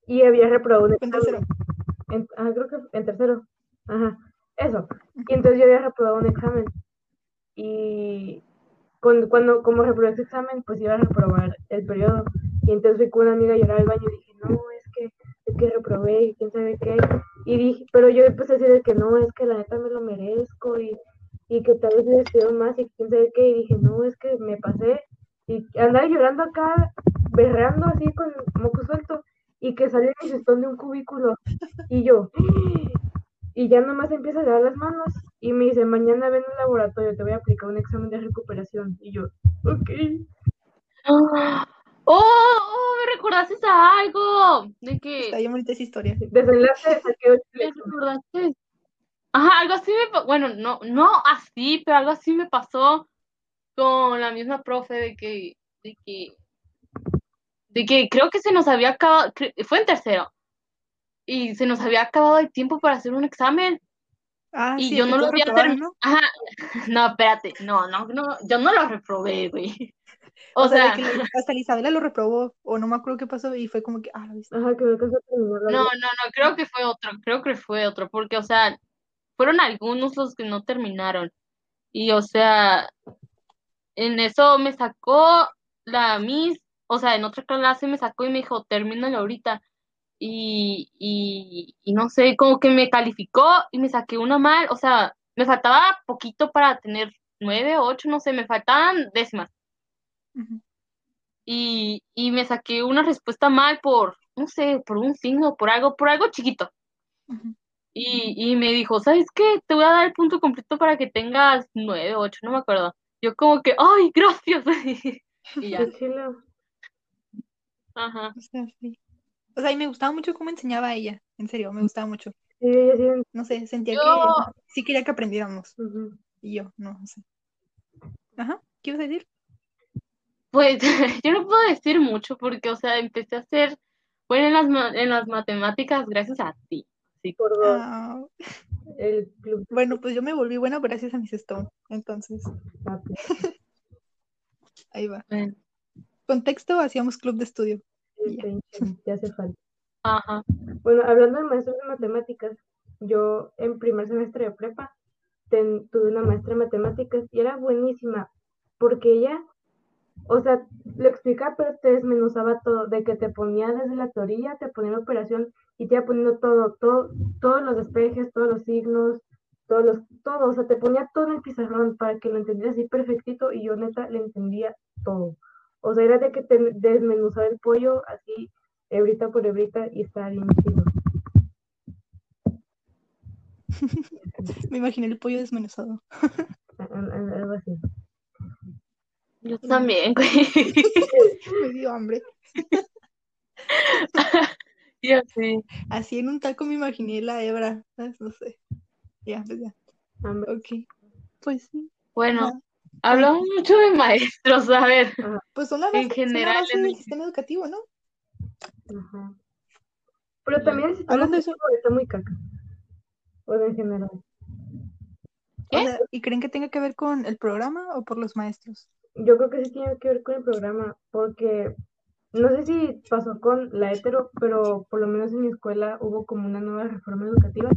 Speaker 2: Y había reprobado un
Speaker 1: en
Speaker 2: examen.
Speaker 1: tercero.
Speaker 2: En, ah, creo que en tercero. Ajá, eso. Y entonces yo había reprobado un examen. Y con- cuando, como reprobé ese examen, pues iba a reprobar el periodo. Y entonces fui con una amiga a llorar al baño y dije, no, es que, es que reprobé y quién sabe qué. Y dije, pero yo empecé a decir de que no, es que la neta me lo merezco y, y que tal vez le estudiado más y quién sabe qué. Y dije, no, es que me pasé. Y andaba llorando acá, berreando así con moco suelto. Y que salió mi cestón de un cubículo. Y yo, [gasps] y ya nomás empieza a dar las manos y me dice, mañana ven al laboratorio, te voy a aplicar un examen de recuperación. Y yo, ok. [gasps]
Speaker 3: ¡Oh! Recordaste a algo. De
Speaker 1: Está
Speaker 3: que.
Speaker 1: bien bonita esa historia.
Speaker 2: Desenlace,
Speaker 3: recordaste. Ajá, algo así me pa- Bueno, no, no así, pero algo así me pasó con la misma profe de que. De que. De que creo que se nos había acabado. Fue en tercero. Y se nos había acabado el tiempo para hacer un examen.
Speaker 1: Ah,
Speaker 3: Y
Speaker 1: sí,
Speaker 3: yo no lo había terminado.
Speaker 1: ¿no?
Speaker 3: Ajá. [laughs] No, espérate. No, no, no. Yo no lo reprobé, güey. O,
Speaker 1: O sea, de
Speaker 3: sea,
Speaker 1: que le- [laughs] hasta la Isabela lo reprobó, o no me acuerdo qué pasó, y fue como que, ah, lo viste.
Speaker 2: Ajá, que no
Speaker 3: no, no, creo que fue otro, creo que fue otro, porque, o sea, fueron algunos los que no terminaron. Y, o sea, en eso me sacó la Miss, o sea, en otra clase me sacó y me dijo, termínalo ahorita. Y, y, y no sé, como que me calificó y me saqué una mal, o sea, me faltaba poquito para tener nueve, ocho, no sé, me faltaban décimas. Y, y me saqué una respuesta mal por, no sé, por un signo, por algo, por algo chiquito. Y, y me dijo, ¿sabes qué? Te voy a dar el punto completo para que tengas nueve, ocho, no me acuerdo. Yo como que, ¡ay, gracias! [laughs] Y ya, ajá.
Speaker 1: O sea, sí. O sea, y me gustaba mucho cómo enseñaba ella, en serio, me gustaba mucho.
Speaker 2: Sí, ella sí.
Speaker 1: No sé, sentía
Speaker 3: Yo,
Speaker 1: que sí quería que aprendiéramos, y yo, no, no sé. Ajá, ¿qué ibas a decir?
Speaker 3: Pues, [laughs] yo no puedo decir mucho porque, o sea, empecé a ser buena en las, ma- en las matemáticas gracias a ti. Así
Speaker 2: Por dos.
Speaker 1: Ah,
Speaker 2: El club de
Speaker 1: bueno, pues yo me volví buena gracias a mis Stone, entonces,
Speaker 2: papi. [laughs]
Speaker 1: ahí va.
Speaker 3: bueno,
Speaker 1: Contexto, hacíamos club de estudio,
Speaker 2: Sí, [laughs] hace falta.
Speaker 3: ajá.
Speaker 2: Bueno, hablando de maestros de matemáticas, yo en primer semestre de prepa ten- tuve una maestra de matemáticas y era buenísima porque ella, o sea, lo explicaba, pero te desmenuzaba todo, de que te ponía desde la teoría, te ponía la operación y te iba poniendo todo, todo, todos los despejes, todos los signos, todos los, todo, o sea, te ponía todo en el pizarrón para que lo entendieras así perfectito y yo neta le entendía todo. O sea, era de que te desmenuzaba el pollo así, hebrita por hebrita y estaba bien chido. [laughs]
Speaker 1: Me imaginé el pollo desmenuzado. [laughs]
Speaker 2: Al- al- Algo así.
Speaker 3: Yo también, güey. [laughs]
Speaker 1: Me dio hambre. [laughs]
Speaker 3: Yo sí.
Speaker 1: Así en un taco me imaginé la hebra, ¿sabes? No sé. Ya, pues ya.
Speaker 2: Hambre.
Speaker 1: Ok. Pues sí.
Speaker 3: Bueno,
Speaker 1: Ajá.
Speaker 3: hablamos mucho de maestros, a ver,
Speaker 1: Pues son la
Speaker 3: en
Speaker 1: base, son la
Speaker 3: general
Speaker 1: base
Speaker 3: en
Speaker 1: del
Speaker 3: el-
Speaker 1: sistema educativo, ¿no?
Speaker 2: Ajá. Pero también el sistema
Speaker 1: Hablando de eso-
Speaker 2: está muy caca. O en general.
Speaker 1: O
Speaker 3: ¿Qué?
Speaker 1: sea, ¿y creen que tenga que ver con el programa o por los maestros?
Speaker 2: Yo creo que sí tiene que ver con el programa, porque no sé si pasó con la hetero, pero por lo menos en mi escuela hubo como una nueva reforma educativa.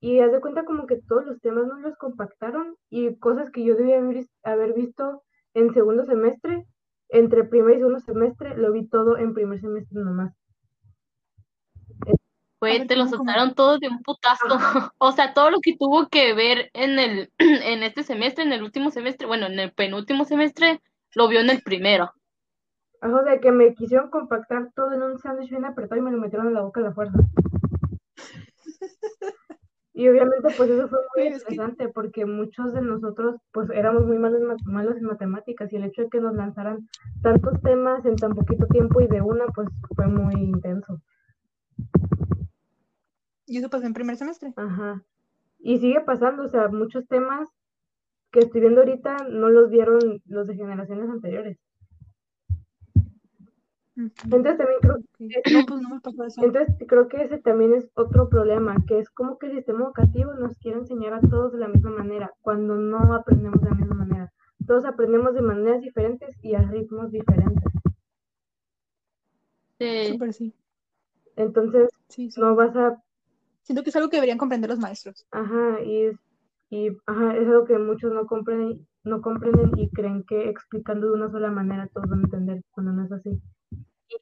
Speaker 2: Y haz de cuenta como que todos los temas no los compactaron y cosas que yo debía haber, haber visto en segundo semestre, entre primer y segundo semestre, lo vi todo en primer semestre nomás.
Speaker 1: Ver,
Speaker 3: te lo soltaron todo de un putazo. [laughs] O sea, todo lo que tuvo que ver en el, [clears throat] en este semestre, en el último semestre, bueno, en el penúltimo semestre, lo vio en el primero.
Speaker 2: O sea, que me quisieron compactar todo en un sándwich bien apretado y me lo metieron en la boca a la fuerza. [laughs] Y obviamente pues eso fue muy
Speaker 1: Oye, es que-
Speaker 2: interesante porque muchos de nosotros pues éramos muy malos, malos en matemáticas y el hecho de que nos lanzaran tantos temas en tan poquito tiempo y de una pues fue muy intenso.
Speaker 1: Y eso pasó en primer semestre.
Speaker 2: Ajá. Y sigue pasando, o sea, muchos temas que estoy viendo ahorita no los vieron los de generaciones anteriores. Entonces también creo
Speaker 1: Ok. No, pues no me pasó eso.
Speaker 2: Entonces, creo que ese también es otro problema, que es como que el sistema educativo nos quiere enseñar a todos de la misma manera, cuando no aprendemos de la misma manera. Todos aprendemos de maneras diferentes y a ritmos diferentes.
Speaker 3: Sí.
Speaker 1: Súper sí.
Speaker 2: Entonces,
Speaker 1: Sí, sí.
Speaker 2: no vas a,
Speaker 1: Siento que es algo que deberían comprender los maestros.
Speaker 2: ajá, y es, y, ajá, es algo que muchos no comprenden, no comprenden y creen que explicando de una sola manera todos van a entender, cuando no es así.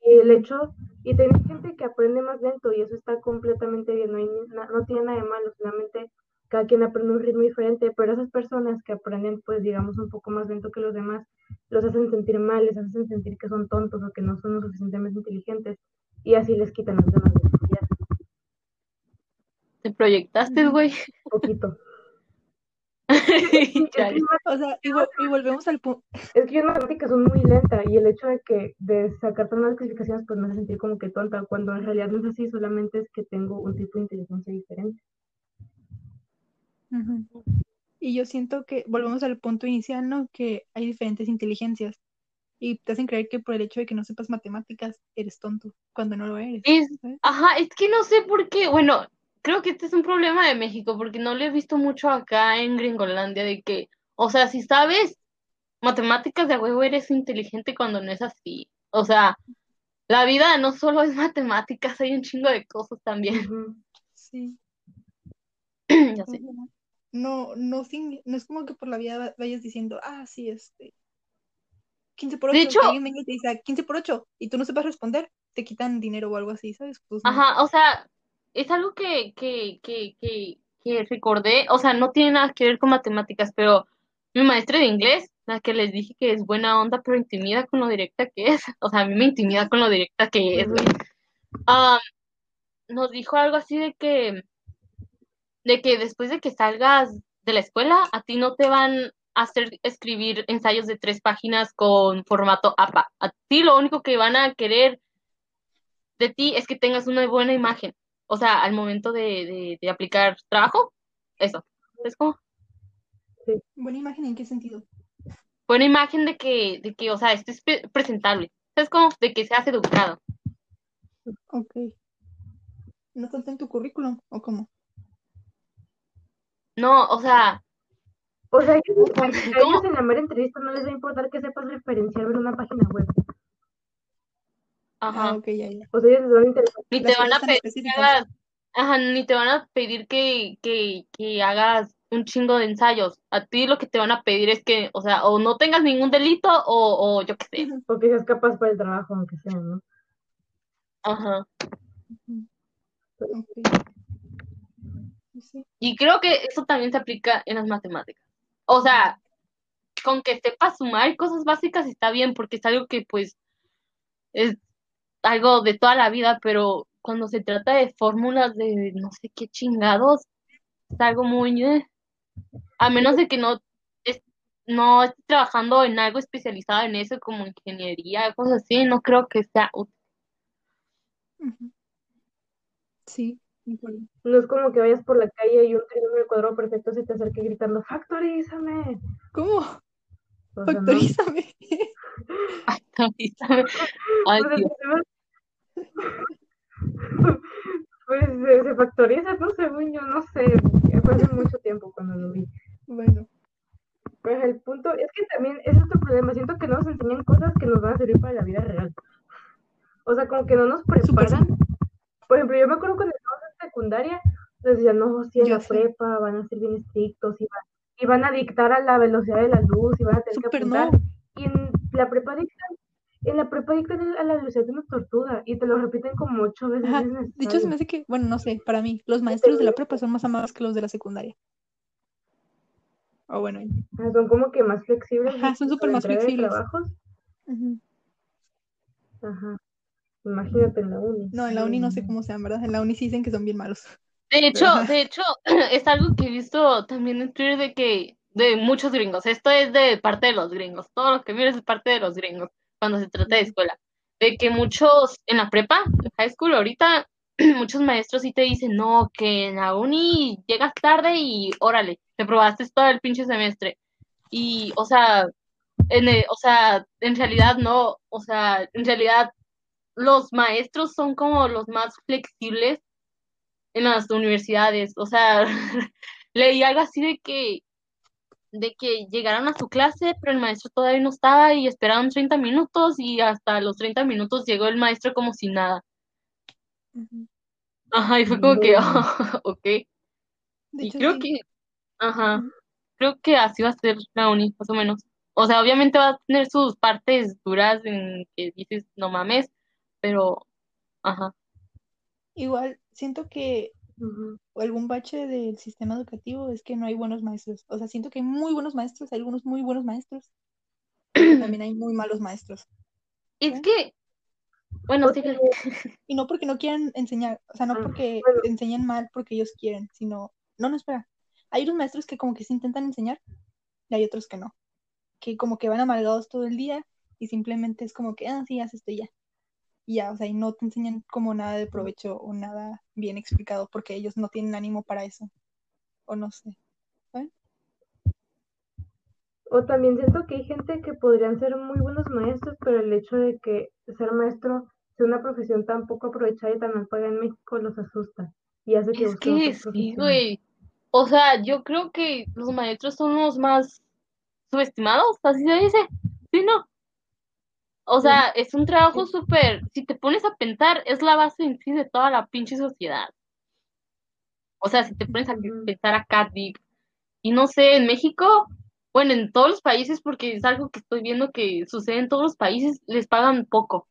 Speaker 2: Y el hecho, y tener gente que aprende más lento y eso está completamente bien, no, hay no tiene nada de malo, solamente cada quien aprende un ritmo diferente, pero esas personas que aprenden, pues digamos, un poco más lento que los demás, los hacen sentir mal, les hacen sentir que son tontos o que no son lo suficientemente inteligentes y así les quitan las ganas de estudiar,
Speaker 3: Te proyectaste, güey.
Speaker 2: un poquito. [laughs]
Speaker 1: O sea, y, vol- y volvemos al punto.
Speaker 2: Es que yo en matemáticas son muy lenta y el hecho de que de sacar tan malas calificaciones pues me hace sentir como que tonta, cuando en realidad no es así, solamente es que tengo un tipo de inteligencia diferente.
Speaker 1: Y yo siento que volvemos al punto inicial, ¿no? Que hay diferentes inteligencias. Y te hacen creer que por el hecho de que no sepas matemáticas eres tonto, cuando no lo eres.
Speaker 3: Ajá, es que no sé por qué, bueno, creo que este es un problema de México, porque no lo he visto mucho acá en Gringolandia, de que, o sea, si sabes matemáticas de huevo eres inteligente cuando no es así. O sea, la vida no solo es matemáticas, [laughs] hay un chingo de cosas también.
Speaker 1: Sí. [clears throat]
Speaker 3: Ya sé.
Speaker 1: No, no, sin- no es como que por la vida va- vayas diciendo, ah, sí, este, 15 por 8.
Speaker 3: De hecho-
Speaker 1: alguien te dice, "Ah, 15 por 8, y tú no sepas responder, te quitan dinero o algo así, ¿sabes? Pues no.
Speaker 3: Ajá, o sea, es algo que, que, que, que, que recordé, o sea, no tiene nada que ver con matemáticas, pero mi maestra de inglés, la que les dije que es buena onda, pero intimida con lo directa que es, [laughs] o sea, a mí me intimida con lo directa que es, güey. Ah, nos dijo algo así de que, de que después de que salgas de la escuela, a ti no te van a hacer escribir ensayos de tres páginas con formato APA. A ti lo único que van a querer de ti es que tengas una buena imagen. O sea, al momento de, de, de aplicar trabajo, eso. Es como
Speaker 1: Buena imagen, ¿en qué sentido?
Speaker 3: buena imagen de que, de que, o sea, esto es pre- presentable. Es como de que seas educado.
Speaker 1: Ok. ¿No consta en tu currículum o cómo?
Speaker 3: No, o sea,
Speaker 2: O sea, ellos, a- ellos en la mera entrevista no les va a importar que sepas referenciar en una página web.
Speaker 3: Ajá.
Speaker 1: Ah, ok, ya, ya.
Speaker 2: O sea, ellos les van a interesar.
Speaker 3: Ni te van a pedir que hagas, ajá, ni te van a pedir que, que, que hagas un chingo de ensayos. A ti lo que te van a pedir es que, o sea, o no tengas ningún delito o, o yo qué sé.
Speaker 2: O que seas capaz para el trabajo, aunque sea, ¿no?
Speaker 3: Ajá.
Speaker 1: Sí.
Speaker 3: Y creo que eso también se aplica en las matemáticas. O sea, con que sepas sumar cosas básicas está bien, porque es algo que pues es algo de toda la vida, pero cuando se trata de fórmulas de no sé qué chingados, es algo muy... eh. A menos de que no, es, no estés trabajando en algo especializado en eso, como ingeniería, cosas así, no creo que sea útil.
Speaker 1: Sí.
Speaker 2: No es como que vayas por la calle y un triángulo cuadrado perfecto se te acerque gritando, ¡factorízame!
Speaker 1: ¿Cómo?
Speaker 2: O sea, no.
Speaker 1: Factorízame. [laughs] [laughs]
Speaker 3: Ay,
Speaker 2: O sea,
Speaker 3: Dios.
Speaker 2: se va- Pues se, se factoriza, no según yo, no sé. Fue hace mucho tiempo cuando lo vi.
Speaker 1: Bueno,
Speaker 2: Pues el punto es que también es otro problema. Siento que no nos enseñan cosas que nos van a servir para la vida real. O sea, como que no nos preparan. Por ejemplo, yo me acuerdo cuando estábamos en secundaria, nos decían, no, si en
Speaker 1: Yo
Speaker 2: la
Speaker 1: sí.
Speaker 2: prepa van a ser bien estrictos y van, y van a dictar a la velocidad de la luz y van a tener que apuntar.
Speaker 1: no.
Speaker 2: Y en la prepa dictan, en la prepa dictan a la velocidad de una tortuga y te lo repiten como ocho veces.
Speaker 1: Ajá. De hecho, se me hace que, bueno, no sé, para mí, los maestros de la prepa son más amables que los de la secundaria. O bueno,
Speaker 2: Ah, Son como que más flexibles.
Speaker 1: Ajá, son súper más flexibles.
Speaker 2: trabajos.
Speaker 1: ujú.
Speaker 2: Ajá. Imagínate en la uni.
Speaker 1: No, en la uni no sé cómo sean, ¿verdad? En la uni sí dicen que son bien malos.
Speaker 3: De hecho,
Speaker 1: Ajá.
Speaker 3: de hecho, [clears throat] es algo que he visto también en Twitter de que, de muchos gringos, esto es de parte de los gringos, todo lo que miro es parte de los gringos cuando se trata de escuela, de que muchos en la prepa, en high school ahorita, [clears throat] muchos maestros sí te dicen, no, que en la uni llegas tarde y órale, te probaste todo el pinche semestre. Y, o sea, en el- o sea, en realidad no, o sea, en realidad los maestros son como los más flexibles en las universidades. O sea, [laughs] leí algo así de que, de que llegaron a su clase, pero el maestro todavía no estaba y esperaron 30 minutos y hasta los 30 minutos llegó el maestro como si nada. Ajá, y fue como que,
Speaker 2: Bueno. [laughs]
Speaker 3: ok.
Speaker 1: De
Speaker 3: Y
Speaker 1: hecho,
Speaker 3: creo
Speaker 1: sí.
Speaker 3: que, ajá, creo que así va a ser la uni, más o menos. O sea, obviamente va a tener sus partes duras en que dices, no mames, pero, ajá.
Speaker 1: Igual, siento que. Algún bache del sistema educativo es que no hay buenos maestros. O sea, siento que hay muy buenos maestros, hay algunos muy buenos maestros, pero también hay muy malos maestros.
Speaker 3: Es que, bueno,
Speaker 2: O
Speaker 3: sí,
Speaker 2: sea,
Speaker 1: Y no porque no quieran enseñar, o sea, no
Speaker 2: Ah,
Speaker 1: porque
Speaker 2: bueno.
Speaker 1: enseñen mal porque ellos quieren, sino, no, no, espera. Hay unos maestros que como que sí intentan enseñar y hay otros que no, que como que van amargados todo el día y simplemente es como que, ah, sí, haz esto ya. Y ya, o sea, y no te enseñan como nada de provecho o nada bien explicado porque ellos no tienen ánimo para eso. O no sé.
Speaker 2: O también siento que hay gente que podrían ser muy buenos maestros, pero el hecho de que ser maestro sea una profesión tan poco aprovechada y tan mal pagada en México los asusta y hace que
Speaker 3: Es
Speaker 2: busquen
Speaker 3: que sí, güey. O sea, yo creo que los maestros son los más subestimados, así se dice. Sí, no. O sea, es un trabajo súper, si te pones a pensar, es la base en sí de toda la pinche sociedad. O sea, si te pones a pensar acá, Dick, y no sé, en México, bueno, en todos los países, porque es algo que estoy viendo que sucede en todos los países, les pagan poco.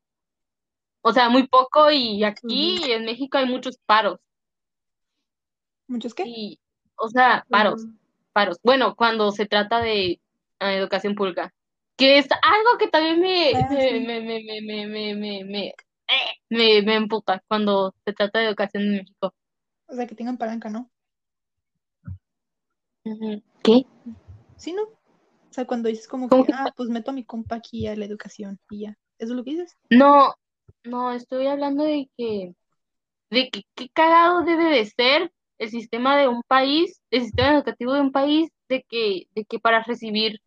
Speaker 3: O sea, muy poco, y aquí en México hay muchos paros.
Speaker 1: ¿Muchos qué?
Speaker 3: Y, o sea, paros, paros. Bueno, cuando se trata de ah, educación pública, que es algo que también me,
Speaker 1: Ah,
Speaker 3: me,
Speaker 1: sí.
Speaker 3: me, me, me, me, me, me, me, eh, me, me emputa cuando se trata de educación en México.
Speaker 1: O sea, que tengan palanca, ¿no?
Speaker 3: ¿Qué?
Speaker 1: Sí, ¿no? O sea, cuando dices como
Speaker 3: ¿Cómo
Speaker 1: que,
Speaker 3: que
Speaker 1: ah, pues meto a mi compa aquí a la educación y ya. ¿Eso es lo que dices?
Speaker 3: No, no, estoy hablando de que, de que qué cagado debe de ser el sistema de un país, el sistema educativo de un país, de que, de que para recibir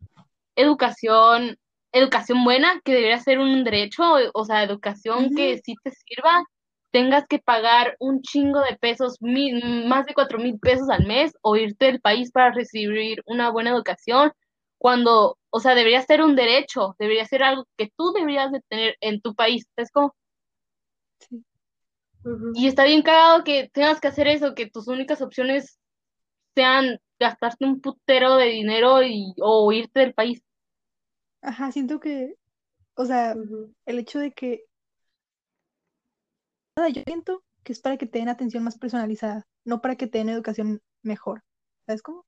Speaker 3: educación, educación buena, que debería ser un derecho, o sea, educación que sí te sirva, tengas que pagar un chingo de pesos, mil- más de cuatro mil pesos al mes, o irte del país para recibir una buena educación, cuando, o sea, debería ser un derecho, debería ser algo que tú deberías de tener en tu país.
Speaker 1: Sí.
Speaker 2: Ujú.
Speaker 3: Y está bien cagado que tengas que hacer eso, que tus únicas opciones sean gastarte un putero de dinero y, o irte del país.
Speaker 1: Ajá, siento que, o sea, el hecho de que, nada, yo siento que es para que te den atención más personalizada, no para que te den educación mejor. ¿Sabes cómo?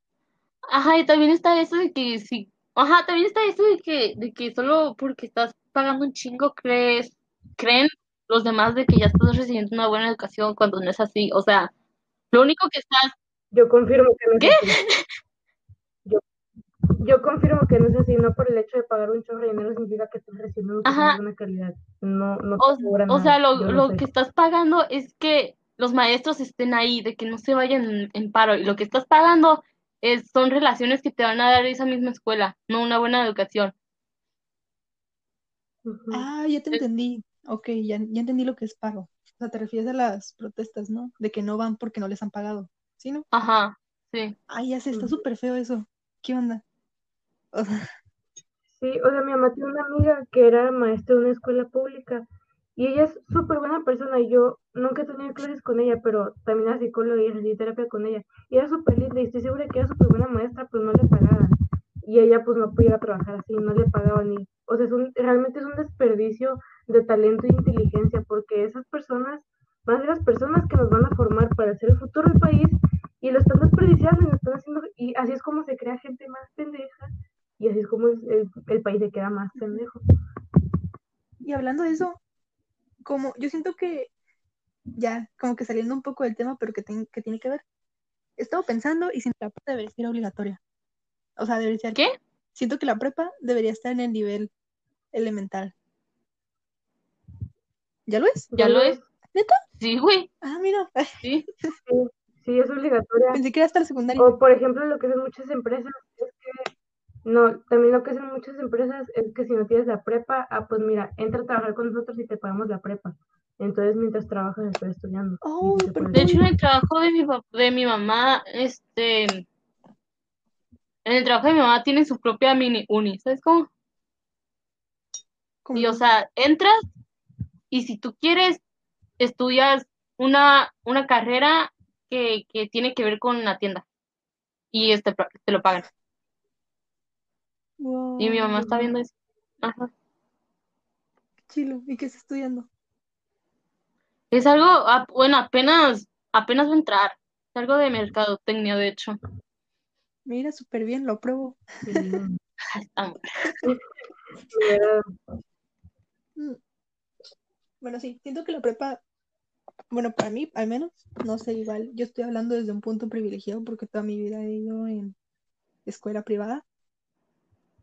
Speaker 3: Ajá, y también está eso de que sí, ajá, también está eso de que, de que solo porque estás pagando un chingo crees, creen los demás de que ya estás recibiendo una buena educación cuando no es así. O sea, lo único que estás,
Speaker 2: Yo confirmo que no es
Speaker 3: ¿Qué?
Speaker 2: así. Yo, yo confirmo que no es así, no por el hecho de pagar un chorro de dinero significa que estás recibiendo buena calidad. No, no
Speaker 3: o, o
Speaker 2: nada,
Speaker 3: sea, lo,
Speaker 2: sé.
Speaker 3: que estás pagando es que los maestros estén ahí, de que no se vayan en, en paro. Y lo que estás pagando es, son relaciones que te van a dar esa misma escuela, no una buena educación.
Speaker 1: Ah, ya te
Speaker 3: Es-
Speaker 1: entendí. Ok, ya, ya entendí lo que es paro. O sea, te refieres a las protestas, ¿no? De que no van porque no les han pagado. ¿Sí, no?
Speaker 3: Ajá, sí.
Speaker 1: Ay, ya sé, está súper feo eso. ¿Qué onda? O sea,
Speaker 2: Sí, o sea, mi mamá tiene una amiga que era maestra de una escuela pública y ella es súper buena persona y yo nunca he tenido clases con ella, pero también era psicóloga y recibí terapia con ella. Y era súper linda y estoy segura que era súper buena maestra, pero no le pagaban. Y ella pues no podía trabajar así, no le pagaban. Y, o sea, es un, realmente es un desperdicio de talento e inteligencia porque esas personas van a ser las personas que nos van a formar para ser el futuro del país y lo están desperdiciando y lo están haciendo, y así es como se crea gente más pendeja y así es como el, el, el país se queda más pendejo.
Speaker 1: y hablando de eso, como yo siento que ya, como que saliendo un poco del tema, pero que, ten- que tiene que ver. He estado pensando y siento que la prepa debería ser obligatoria. O sea, debería ser.
Speaker 3: ¿Qué?
Speaker 1: Siento que la prepa debería estar en el nivel elemental. ¿Ya lo es?
Speaker 3: ¿Ya lo es?
Speaker 1: ¿Neta?
Speaker 3: Sí, güey,
Speaker 1: Ah, mira.
Speaker 3: sí.
Speaker 2: Sí, sí, es obligatoria.
Speaker 1: Pensé que era hasta la secundaria.
Speaker 2: O por ejemplo, lo que hacen muchas empresas es que, no, también lo que hacen muchas empresas es que si no tienes la prepa, ah, pues mira, entra a trabajar con nosotros y te pagamos la prepa. Entonces, mientras trabajas, estás estudiando.
Speaker 1: Oh, pero
Speaker 3: De hecho, en el trabajo de mi, de mi mamá, este, en el trabajo de mi mamá tiene su propia mini uni, ¿sabes cómo?
Speaker 1: como-
Speaker 3: Y o sea, entras y si tú quieres, estudias una, una carrera que, que tiene que ver con la tienda y este, te lo pagan.
Speaker 1: Wow,
Speaker 3: Y mi mamá está viendo eso. Ajá.
Speaker 1: chilo. ¿Y qué está estudiando?
Speaker 3: Es algo, bueno, apenas, apenas va a entrar. Es algo de mercadotecnia, de hecho.
Speaker 1: Mira, súper bien, lo apruebo.
Speaker 2: Sí, [laughs] [laughs]
Speaker 3: Ay, está muy-
Speaker 2: me hubiera-
Speaker 1: Mm. Bueno, sí, siento que la prepa, bueno, para mí al menos, no sé, igual, yo estoy hablando desde un punto privilegiado porque toda mi vida he ido en escuela privada,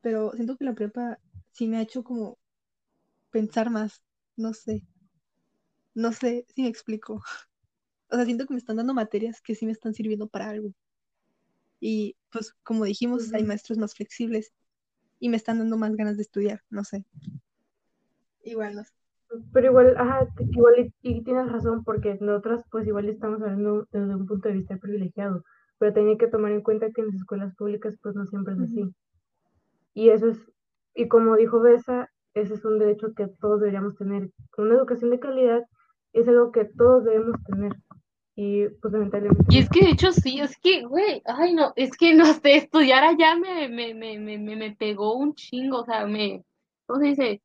Speaker 1: pero siento que la prepa sí me ha hecho como pensar más, no sé, no sé si me explico. [laughs] O sea, siento que me están dando materias que sí me están sirviendo para algo. Y pues, como dijimos, hay maestros más flexibles y me están dando más ganas de estudiar, no sé. Igual, no sé.
Speaker 2: Pero igual, ajá, igual y, y tienes razón, porque nosotros pues igual estamos hablando desde un punto de vista privilegiado, pero hay que tomar en cuenta que en las escuelas públicas pues no siempre es así. Y eso es, y como dijo Besa, ese es un derecho que todos deberíamos tener. Una educación de calidad es algo que todos debemos tener. Y pues lamentablemente.
Speaker 3: Y es que de hecho sí, es que, güey, ay no, es que no [laughs] sé, estudiar allá me, me, me, me, me, me pegó un chingo, o sea, me, ¿cómo se dice?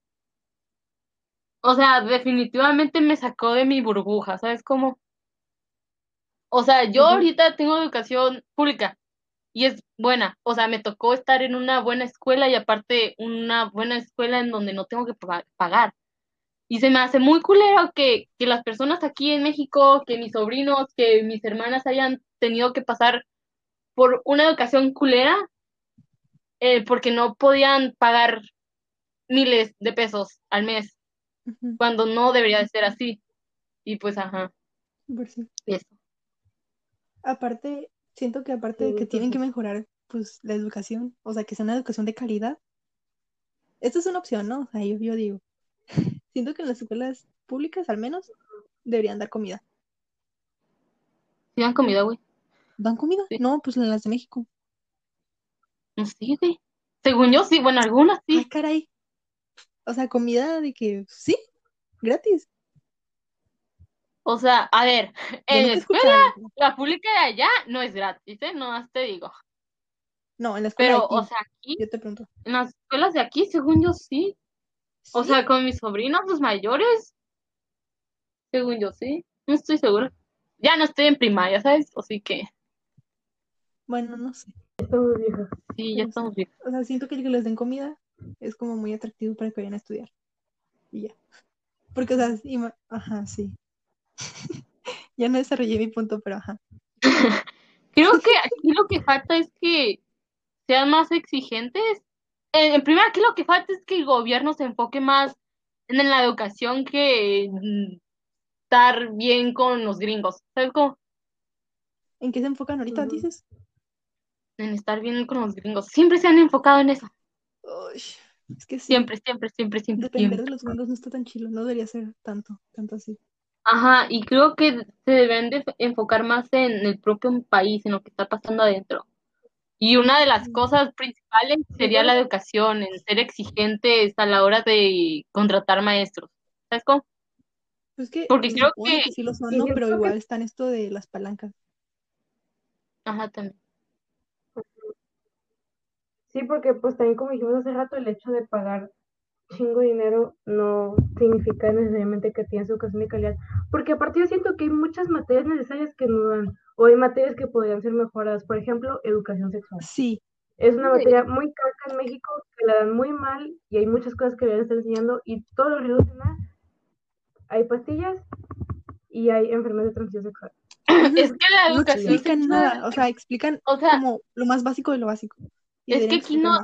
Speaker 3: O sea, definitivamente me sacó de mi burbuja, ¿sabes cómo? O sea, yo ahorita tengo educación pública y es buena, o sea, me tocó estar en una buena escuela y aparte una buena escuela en donde no tengo que pa- pagar. Y se me hace muy culero que, que las personas aquí en México, que mis sobrinos, que mis hermanas hayan tenido que pasar por una educación culera eh, porque no podían pagar miles de pesos al mes, Cuando no debería de ser así. Y pues, ajá,
Speaker 1: por sí.
Speaker 3: eso.
Speaker 1: Aparte, siento que aparte de
Speaker 2: Sí,
Speaker 1: que tienen que mejorar pues la educación, o sea, que sea una educación de calidad, esto es una opción, ¿no? O sea, yo, yo digo, [laughs] siento que en las escuelas públicas al menos deberían dar comida.
Speaker 3: ¿Sí dan comida, güey?
Speaker 1: ¿Dan comida?
Speaker 3: Sí.
Speaker 1: No, pues en las de México.
Speaker 3: Sé, güey. Según yo, sí, bueno, algunas
Speaker 1: Ay,
Speaker 3: sí.
Speaker 1: caray. O sea, comida de que sí, gratis.
Speaker 3: O sea, a ver, [laughs] en
Speaker 1: he
Speaker 3: escuela, la pública de allá no es gratis, ¿eh? No más te digo.
Speaker 1: No, en la escuela
Speaker 3: Pero,
Speaker 1: de
Speaker 3: o
Speaker 1: aquí,
Speaker 3: sea, aquí,
Speaker 1: yo te pregunto.
Speaker 3: en las escuelas de aquí, según yo, sí. O
Speaker 1: ¿Sí?
Speaker 3: sea, con mis sobrinos, los mayores, según yo, sí. No estoy segura. Ya no estoy en primaria, ¿sabes? Así que,
Speaker 1: Bueno, no sé.
Speaker 2: Estamos viejas.
Speaker 3: sí, ya
Speaker 1: sí.
Speaker 3: estamos bien.
Speaker 1: O sea, siento que les den comida es como muy atractivo para que vayan a estudiar. Y ya. Porque, o sea, sí, ajá, sí. [laughs] Ya no desarrollé mi punto, pero ajá. [laughs]
Speaker 3: Creo que aquí lo que falta es que sean más exigentes. Eh, en primera, aquí lo que falta es que el gobierno se enfoque más en la educación que estar bien con los gringos. ¿Sabes cómo?
Speaker 1: ¿En qué se enfocan ahorita, dices?
Speaker 3: En estar bien con los gringos. Siempre se han enfocado en eso.
Speaker 1: Uy, es que sí.
Speaker 3: Siempre, siempre, siempre, siempre,
Speaker 1: Depender
Speaker 3: siempre.
Speaker 1: de los gringos no está tan chilo. No debería ser tanto, tanto así.
Speaker 3: Ajá, y creo que se deben de enfocar más en el propio país, en lo que está pasando adentro. Y una de las
Speaker 1: Mm.
Speaker 3: cosas principales sería la educación, en ser exigentes a la hora de contratar maestros. ¿Sabes cómo?
Speaker 1: Pues que
Speaker 3: Porque creo que-
Speaker 1: que sí lo son, Pero
Speaker 2: que-
Speaker 1: igual están esto de las palancas.
Speaker 3: Ajá, también.
Speaker 2: Sí, porque pues también como dijimos hace rato, el hecho de pagar chingo de dinero no significa necesariamente que tienes educación de calidad. Porque aparte yo siento que hay muchas materias necesarias que no dan, o hay materias que podrían ser mejoradas. Por ejemplo, educación sexual.
Speaker 1: Sí,
Speaker 2: Es una materia muy caca en México, que la dan muy mal, y hay muchas cosas que deberían estar enseñando, y todo lo reducen a hay pastillas y hay enfermedades de transmisión sexual.
Speaker 3: Es que la
Speaker 1: no
Speaker 3: educación
Speaker 1: explican
Speaker 3: sexual,
Speaker 1: nada. O sea, explican
Speaker 3: o sea,
Speaker 1: como lo más básico de lo básico. Y
Speaker 3: Es que aquí no-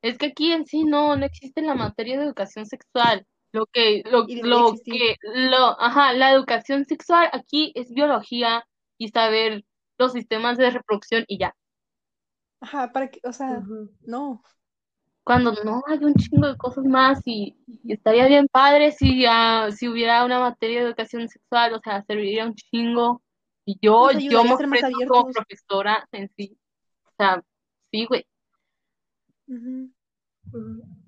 Speaker 3: es que aquí en sí no, no existe la materia de educación sexual. Lo que, lo, lo que, lo, ajá, la educación sexual aquí es biología y saber los sistemas de reproducción y ya.
Speaker 1: Ajá, para que, o sea, no.
Speaker 3: Cuando no hay un chingo de cosas más y, y estaría bien padre si, ah, si hubiera una materia de educación sexual, o sea, serviría un chingo. Y yo,
Speaker 1: Nos
Speaker 3: yo me ofrezco como profesora en sí. O sea, sí, güey.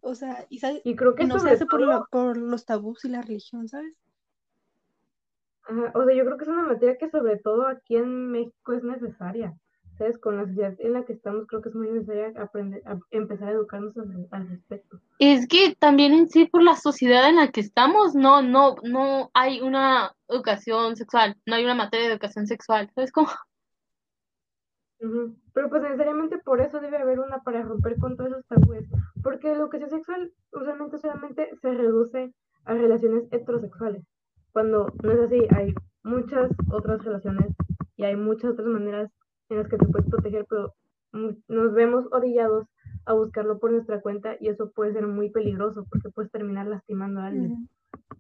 Speaker 1: O sea, y,
Speaker 2: creo que
Speaker 1: no se hace por,
Speaker 2: todo-
Speaker 1: lo- por los tabús y la religión, ¿sabes?
Speaker 2: Ajá, O sea, yo creo que es una materia que sobre todo aquí en México es necesaria. ¿Sabes? Con la sociedad en la que estamos, creo que es muy necesaria aprender a empezar a educarnos al, al respecto.
Speaker 3: Es que también en sí por la sociedad en la que estamos, no, no, no hay una educación sexual, no hay una materia de educación sexual, ¿sabes cómo?
Speaker 2: Pero pues necesariamente por eso debe haber una para romper con todos esos tabúes. Porque la educación sexual usualmente solamente se reduce a relaciones heterosexuales. Cuando no es así, hay muchas otras relaciones y hay muchas otras maneras en las que te puedes proteger, pero nos vemos orillados a buscarlo por nuestra cuenta y eso puede ser muy peligroso porque puedes terminar lastimando a alguien.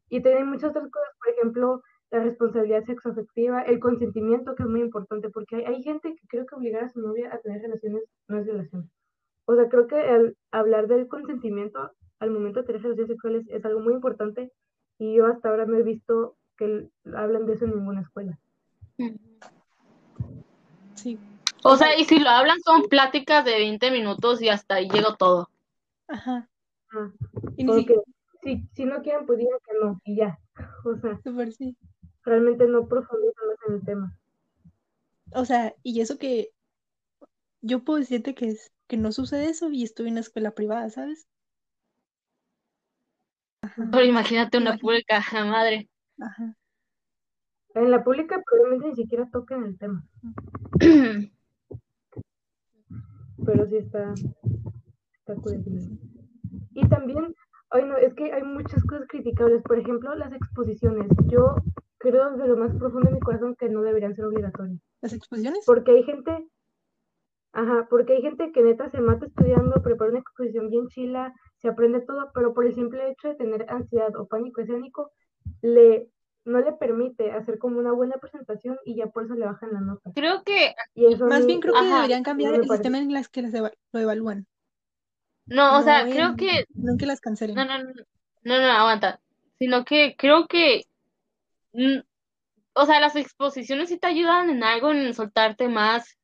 Speaker 2: Y también hay muchas otras cosas, por ejemplo, la responsabilidad sexoafectiva, el consentimiento, que es muy importante, porque hay, hay gente que creo que obligar a su novia a tener relaciones no es violación. O sea, creo que el hablar del consentimiento al momento de tener relaciones sexuales es algo muy importante y yo hasta ahora no he visto que hablen de eso en ninguna escuela.
Speaker 1: Sí.
Speaker 3: O sea, y si lo hablan son pláticas de 20 minutos y hasta ahí llegó todo.
Speaker 1: Ajá.
Speaker 2: Ah,
Speaker 1: Y ni
Speaker 2: porque si, si no quieren, pues digan que no, y ya. [laughs] O sea,
Speaker 1: súper sí.
Speaker 2: Realmente no profundizan más en el tema.
Speaker 1: O sea, y eso que yo puedo decirte que es que no sucede eso y estuve en una escuela privada, ¿sabes? Ajá,
Speaker 3: Pero imagínate una
Speaker 1: Imagínate.
Speaker 3: pública, la madre.
Speaker 1: ajá.
Speaker 2: En la pública probablemente ni siquiera toquen el tema, [clears throat] pero sí está, está curioso. Y también, ay no, es que hay muchas cosas criticables. Por ejemplo, las exposiciones. Yo creo desde lo más profundo de mi corazón que no deberían ser obligatorias.
Speaker 1: Las exposiciones,
Speaker 2: Porque hay gente, ajá, porque hay gente que neta se mata estudiando, prepara una exposición bien chila, se aprende todo, pero por el simple hecho de tener ansiedad o pánico escénico, le, no le permite hacer como una buena presentación y ya por eso le bajan la nota.
Speaker 3: Creo que,
Speaker 2: Y eso a
Speaker 1: más
Speaker 2: mí-
Speaker 1: bien creo que
Speaker 3: Ajá,
Speaker 1: deberían cambiar el sistema en las que las eva- lo evalúan.
Speaker 3: no, o sea,
Speaker 1: No
Speaker 3: creo que,
Speaker 1: No que las cancelen.
Speaker 3: no, no, no, no, no, aguanta. Sino que creo que, o sea, las exposiciones sí te ayudan en algo, en soltarte más,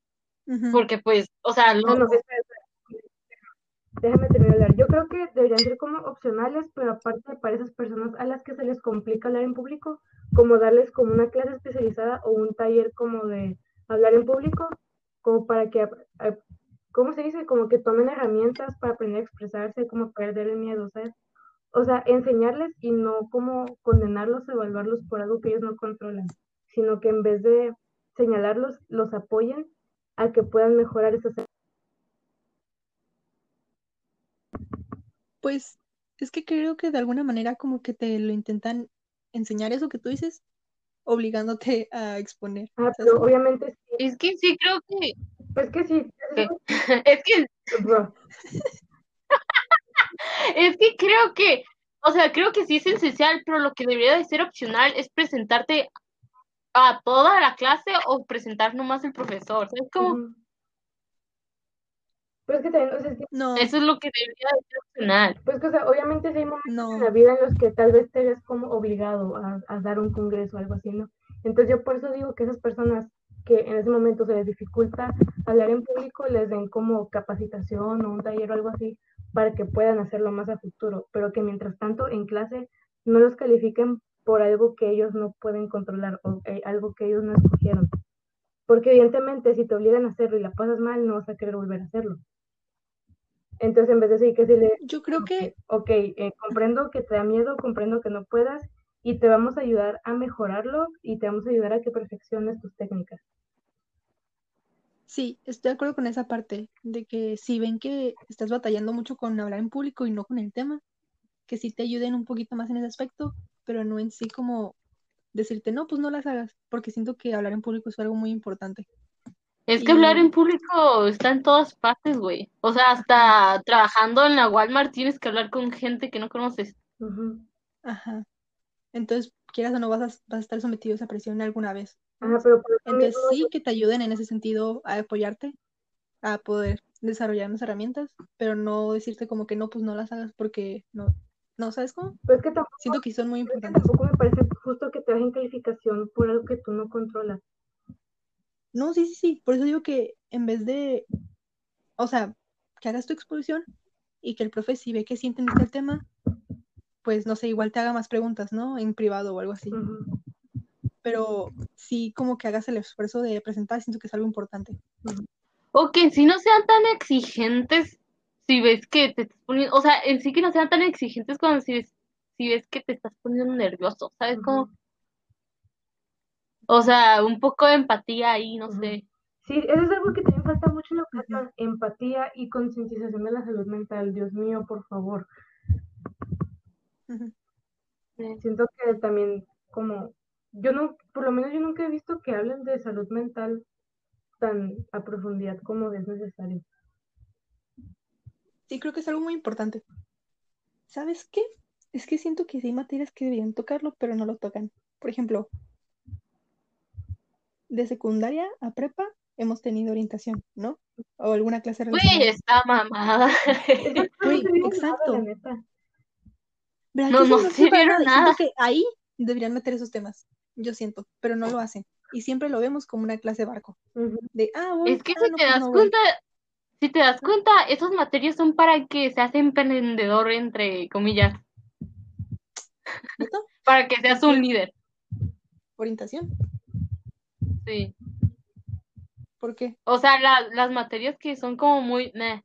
Speaker 3: porque pues, o sea, lo,
Speaker 2: no, espera. Déjame terminar de hablar. Yo creo que deberían ser como opcionales, pero aparte para esas personas a las que se les complica hablar en público, como darles como una clase especializada o un taller como de hablar en público, como para que, ¿cómo se dice? Como que tomen herramientas para aprender a expresarse, como perder el miedo, ¿sabes? O sea, enseñarles y no como condenarlos, evaluarlos por algo que ellos no controlan, sino que en vez de señalarlos, los apoyen a que puedan mejorar esas
Speaker 1: Pues es que creo que de alguna manera como que te lo intentan enseñar eso que tú dices, obligándote a exponer.
Speaker 2: Ah, pero obviamente sí.
Speaker 3: es que sí creo que,
Speaker 2: Pues que sí,
Speaker 3: es [laughs] que,
Speaker 2: bro. [laughs]
Speaker 3: es que creo que, o sea, creo que sí es esencial, pero lo que debería de ser opcional es presentarte a toda la clase o presentar nomás el profesor, ¿sabes? Como,
Speaker 2: Ujú. Pero es que también, o sea, es que,
Speaker 1: No,
Speaker 3: eso es lo que debería de ser opcional.
Speaker 2: pues que, o sea, obviamente sí hay momentos
Speaker 1: no.
Speaker 2: en la vida en los que tal vez te ves como obligado a, a dar un congreso o algo así, ¿no? Entonces yo por eso digo que esas personas que en ese momento se les dificulta hablar en público, les den como capacitación o un taller o algo así para que puedan hacerlo más a futuro, pero que mientras tanto en clase no los califiquen por algo que ellos no pueden controlar o eh, algo que ellos no escogieron. Porque evidentemente si te obligan a hacerlo y la pasas mal, no vas a querer volver a hacerlo. Entonces en vez de decir que le
Speaker 1: Yo creo que
Speaker 2: ok, eh, comprendo que te da miedo, comprendo que no puedas y te vamos a ayudar a mejorarlo y te vamos a ayudar a que perfecciones tus técnicas.
Speaker 1: Sí, estoy de acuerdo con esa parte, de que si ven que estás batallando mucho con hablar en público y no con el tema, que sí te ayuden un poquito más en ese aspecto, pero no en sí como decirte, no, pues no las hagas, porque siento que hablar en público es algo muy importante.
Speaker 3: Es que
Speaker 1: Y-
Speaker 3: hablar en público está en todas partes, güey. O sea, hasta trabajando en la Walmart tienes que hablar con gente que no conoces.
Speaker 1: Ajá. Entonces, quieras o no, vas a, vas a estar sometido a esa presión alguna vez.
Speaker 2: Ajá, pero por
Speaker 1: Entonces,
Speaker 2: mismo
Speaker 1: sí, que te ayuden en ese sentido a apoyarte, a poder desarrollar unas herramientas, pero no decirte como que no, pues no las hagas porque no, no, ¿sabes cómo?
Speaker 2: es que tampoco,
Speaker 1: Siento que son muy
Speaker 2: es que
Speaker 1: importantes.
Speaker 2: tampoco me parece justo que te bajen calificación por algo que tú no controlas.
Speaker 1: No, sí, sí, sí. Por eso digo que en vez de, o sea, que hagas tu exposición y que el profe si ve que sí entendiste el tema, pues no sé, igual te haga más preguntas, ¿no? En privado o algo así. Pero sí como que hagas el esfuerzo de presentar, siento que es algo importante.
Speaker 3: O que en sí no sean tan exigentes si ves que te estás poniendo, o sea, en sí que no sean tan exigentes cuando si ves, si ves que te estás poniendo nervioso, ¿sabes cómo?
Speaker 2: Ujú.
Speaker 3: O sea, un poco de empatía ahí, no sé.
Speaker 2: Sí, eso es algo que también falta mucho en la educación, empatía y concientización de la salud mental. Dios mío, por favor. Siento que también como, yo no, por lo menos yo nunca he visto que hablen de salud mental tan a profundidad como es necesario.
Speaker 1: Sí, creo que es algo muy importante. ¿Sabes qué? Es que siento que sí hay materias que deberían tocarlo, pero no lo tocan. Por ejemplo, de secundaria a prepa hemos tenido orientación, ¿no? O alguna clase relacionada.
Speaker 3: está mamada.
Speaker 2: Se nada,
Speaker 1: exacto.
Speaker 2: la neta.
Speaker 1: ¿Verdad
Speaker 3: No, no? [laughs]
Speaker 1: Y siento
Speaker 3: nada.
Speaker 1: que ahí deberían meter esos temas. Yo siento, pero no lo hacen. y siempre lo vemos como una clase de barco. De, ah, voy,
Speaker 3: Es que
Speaker 1: ah,
Speaker 3: si
Speaker 1: no,
Speaker 3: te
Speaker 1: pues
Speaker 3: das
Speaker 1: no
Speaker 3: cuenta, si te das cuenta, esas materias son para que seas emprendedor, entre comillas, [laughs] para que seas un líder.
Speaker 1: Orientación.
Speaker 3: Sí.
Speaker 1: ¿Por qué?
Speaker 3: O sea, la- las materias que son como muy... meh.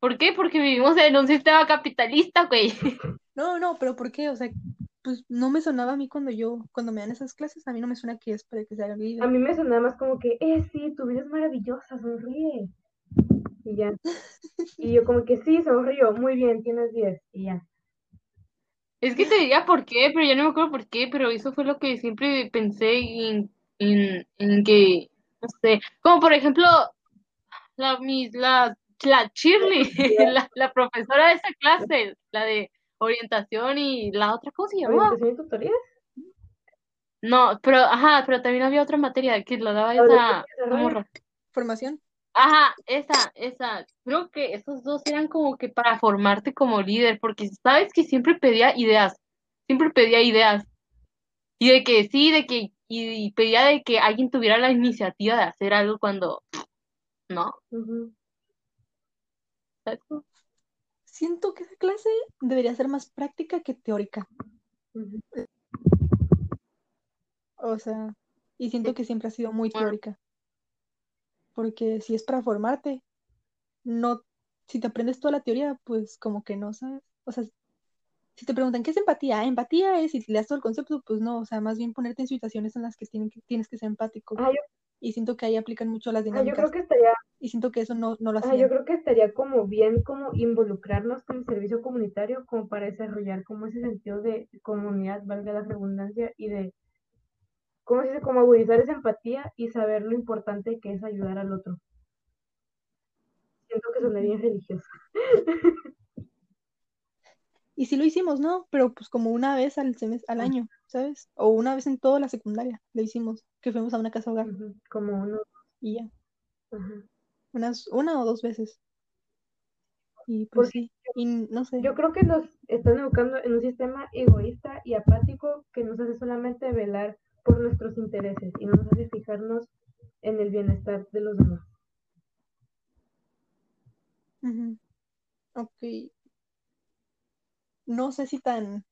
Speaker 3: ¿Por qué? Porque vivimos en un sistema capitalista, güey.
Speaker 1: No, no, pero ¿por qué? O sea, pues no me sonaba a mí cuando yo, cuando me dan esas clases, a mí no me suena que es para que se haga líder.
Speaker 2: A mí me sonaba más como que, eh, sí, tu vida es maravillosa, sonríe. Y ya. [laughs] Y yo como que sí, sonrío, muy bien, tienes 10. Y ya.
Speaker 3: Es que te diría por qué, pero ya no me acuerdo por qué, pero eso fue lo que siempre pensé en, en, en que, no sé, como por ejemplo, la, mis, la, la Shirley, [laughs] [laughs] la, la profesora de esa clase, la de orientación y la otra, ¿cómo se llamaba?
Speaker 2: ¿Orientación y?
Speaker 3: No, pero, ajá, pero también había otra materia que la daba esa, morra.
Speaker 1: Formación.
Speaker 3: Ajá, esa, esa. Creo que esos dos eran como que para formarte como líder, porque sabes que siempre pedía ideas, siempre pedía ideas. Y de que sí, de que, y, y pedía de que alguien tuviera la iniciativa de hacer algo cuando, no,
Speaker 2: Ujú.
Speaker 3: ¿sabes?
Speaker 1: Siento que esa clase debería ser más práctica que teórica. O sea, y siento que siempre ha sido muy teórica. Porque si es para formarte, no, si te aprendes toda la teoría, pues como que no sabes. O sea, si te preguntan qué es empatía, empatía es, y le das todo el concepto, pues no, o sea, más bien ponerte en situaciones en las que tienen que- tienes que ser empático.
Speaker 2: Ah, yo,
Speaker 1: Y siento que ahí aplican mucho las
Speaker 2: ah, yo
Speaker 1: dinámicas.
Speaker 2: creo que estaría,
Speaker 1: Y siento que eso no, no lo
Speaker 2: ah, yo
Speaker 1: hacían.
Speaker 2: creo que estaría como bien como involucrarnos con el servicio comunitario como para desarrollar como ese sentido de comunidad, valga la redundancia, y de, ¿cómo se dice? Como agudizar esa empatía y saber lo importante que es ayudar al otro. Siento que soné bien religiosa.
Speaker 1: Y sí lo hicimos, ¿no? Pero pues como una vez al semes- al
Speaker 2: Ah.
Speaker 1: año, ¿sabes? O una vez en toda la secundaria lo hicimos, que fuimos a una casa hogar
Speaker 2: Como uno.
Speaker 1: y ya,
Speaker 2: ajá.
Speaker 1: Unas, una o dos veces. Y pues sí, y no sé.
Speaker 2: Yo creo que nos están educando en un sistema egoísta y apático que nos hace solamente velar por nuestros intereses y no nos hace fijarnos en el bienestar de los demás.
Speaker 1: Ok. No sé si tan,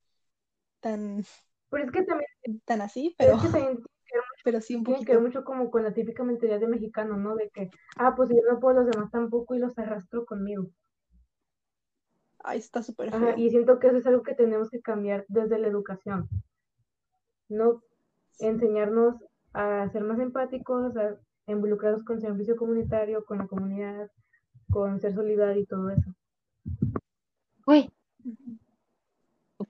Speaker 1: tan,
Speaker 2: Pero es que también,
Speaker 1: tan así,
Speaker 2: pero
Speaker 1: pero,
Speaker 2: es que también
Speaker 1: pero sí un
Speaker 2: tiene que ver
Speaker 1: poquito.
Speaker 2: mucho como con la típica mentalidad de mexicano, ¿no? De que, ah, pues yo no puedo, los demás tampoco y los arrastro conmigo.
Speaker 1: Ay, está súper
Speaker 2: Ajá,
Speaker 1: feo.
Speaker 2: y siento que eso es algo que tenemos que cambiar desde la educación. No enseñarnos a ser más empáticos, a involucrarnos con servicio comunitario, con la comunidad, con ser solidario y todo eso.
Speaker 1: Ujú.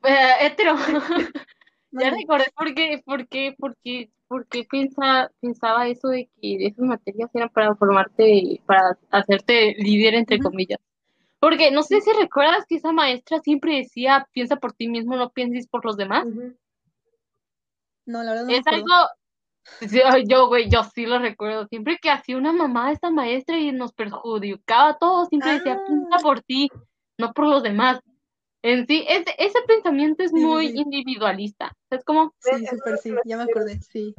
Speaker 3: eh, hetero. [laughs] [laughs] Ya recordé por qué, por qué, por qué, por qué piensa, pensaba eso de que esas materias eran para formarte, para hacerte líder, entre comillas. Porque no sé si recuerdas que esa maestra siempre decía, piensa por ti mismo, no pienses por los demás.
Speaker 1: No, la verdad no
Speaker 3: Es
Speaker 1: acuerdo.
Speaker 3: algo, yo, güey, yo sí lo recuerdo. Siempre que hacía una mamá esta maestra y nos perjudicaba a todos, siempre decía, piensa
Speaker 1: Ah,
Speaker 3: por ti, no por los demás. En sí, ese, ese pensamiento es muy
Speaker 1: sí.
Speaker 3: individualista. Es como,
Speaker 1: Sí,
Speaker 2: Eso es
Speaker 1: súper sí, ya me acordé, sí.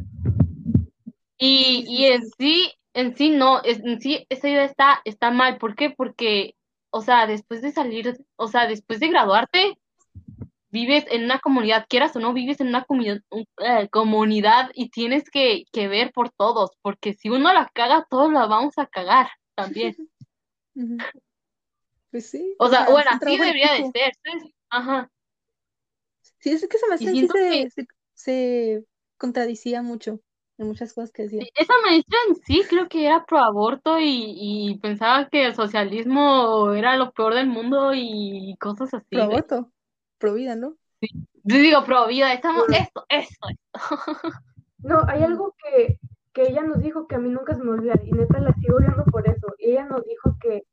Speaker 3: y, y en
Speaker 1: sí.
Speaker 3: en sí no, es- en sí esa idea está, está mal. ¿Por qué? Porque, o sea, después de salir, o sea, después de graduarte, vives en una comunidad, quieras o no, vives en una comunidad, comunidad y tienes que, que ver por todos, porque si uno la caga, todos la vamos a cagar también. [laughs]
Speaker 1: Pues sí,
Speaker 3: O
Speaker 1: o
Speaker 3: sea, bueno, así debería de ser, ¿sabes? Ajá.
Speaker 1: Sí, es que esa
Speaker 3: Y
Speaker 1: maestra en sí
Speaker 3: que
Speaker 1: se, se, se contradicía mucho en muchas cosas que decía.
Speaker 3: sí, esa maestra en sí creo que era pro aborto y, y pensaba que el socialismo era lo peor del mundo y cosas
Speaker 1: Pro
Speaker 3: así, güey.
Speaker 1: aborto, pro vida, ¿no?
Speaker 3: Yo digo pro vida, estamos,
Speaker 2: Bueno,
Speaker 3: esto, esto. [laughs]
Speaker 2: no, hay algo que, que ella nos dijo que a mí nunca se me olvida y neta la sigo viendo por eso. Ella nos dijo que,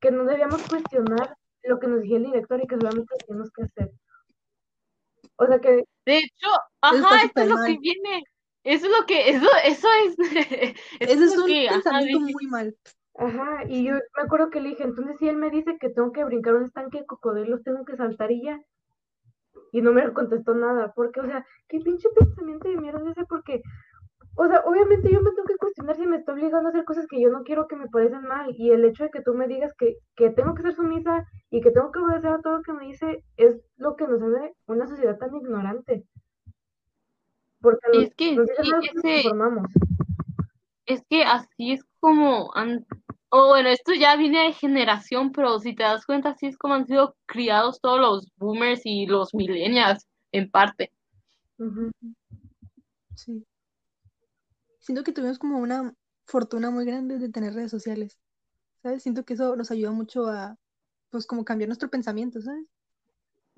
Speaker 2: que no debíamos cuestionar lo que nos decía el director y que solamente teníamos que hacer. O sea que,
Speaker 3: De hecho, ajá, esto es lo que viene. Eso es lo que, eso, eso es, [laughs] eso es
Speaker 1: un
Speaker 3: que, ajá,
Speaker 1: pensamiento
Speaker 3: dije.
Speaker 1: muy mal.
Speaker 2: ajá, y yo me acuerdo que le dije, entonces si él me dice que tengo que brincar un estanque de cocodrilos, tengo que saltar y ya. Y no me contestó nada, porque, o sea, qué pinche pensamiento de mierda es ese, porque O sea, obviamente yo me tengo que cuestionar si me está obligando a hacer cosas que yo no quiero que me parecen mal. Y el hecho de que tú me digas que, que tengo que ser sumisa y que tengo que obedecer a todo lo que me dice es lo que nos hace una sociedad tan ignorante. Porque nos,
Speaker 3: Es que
Speaker 2: nos
Speaker 3: sí,
Speaker 2: nos conformamos.
Speaker 3: Es que así es como han... O bueno, esto ya viene de generación, pero si te das cuenta, así es como han sido criados todos los boomers y los millennials, en parte.
Speaker 1: Sí. Siento que tuvimos como una fortuna muy grande de tener redes sociales, ¿sabes? Siento que eso nos ayuda mucho a, pues, como cambiar nuestro pensamiento, ¿sabes?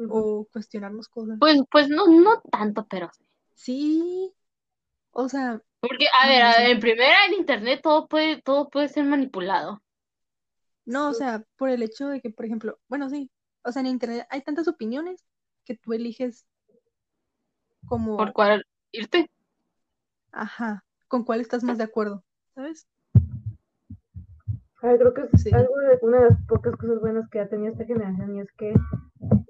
Speaker 1: O cuestionarnos cosas.
Speaker 3: Pues, pues no, no tanto, pero sí.
Speaker 1: Sí, o sea,
Speaker 3: Porque, a
Speaker 1: No,
Speaker 3: ver, a ver, en primera, en internet todo puede, todo puede ser manipulado.
Speaker 1: no, o sea, por el hecho de que, por ejemplo, bueno, sí, o sea, en internet hay tantas opiniones que tú eliges como,
Speaker 3: ¿Por cuál irte?
Speaker 1: ajá, con cuál estás más de acuerdo, ¿sabes?
Speaker 2: Ay, creo que es
Speaker 1: Sí.
Speaker 2: algo de una de las pocas cosas buenas que ha tenido esta generación y es que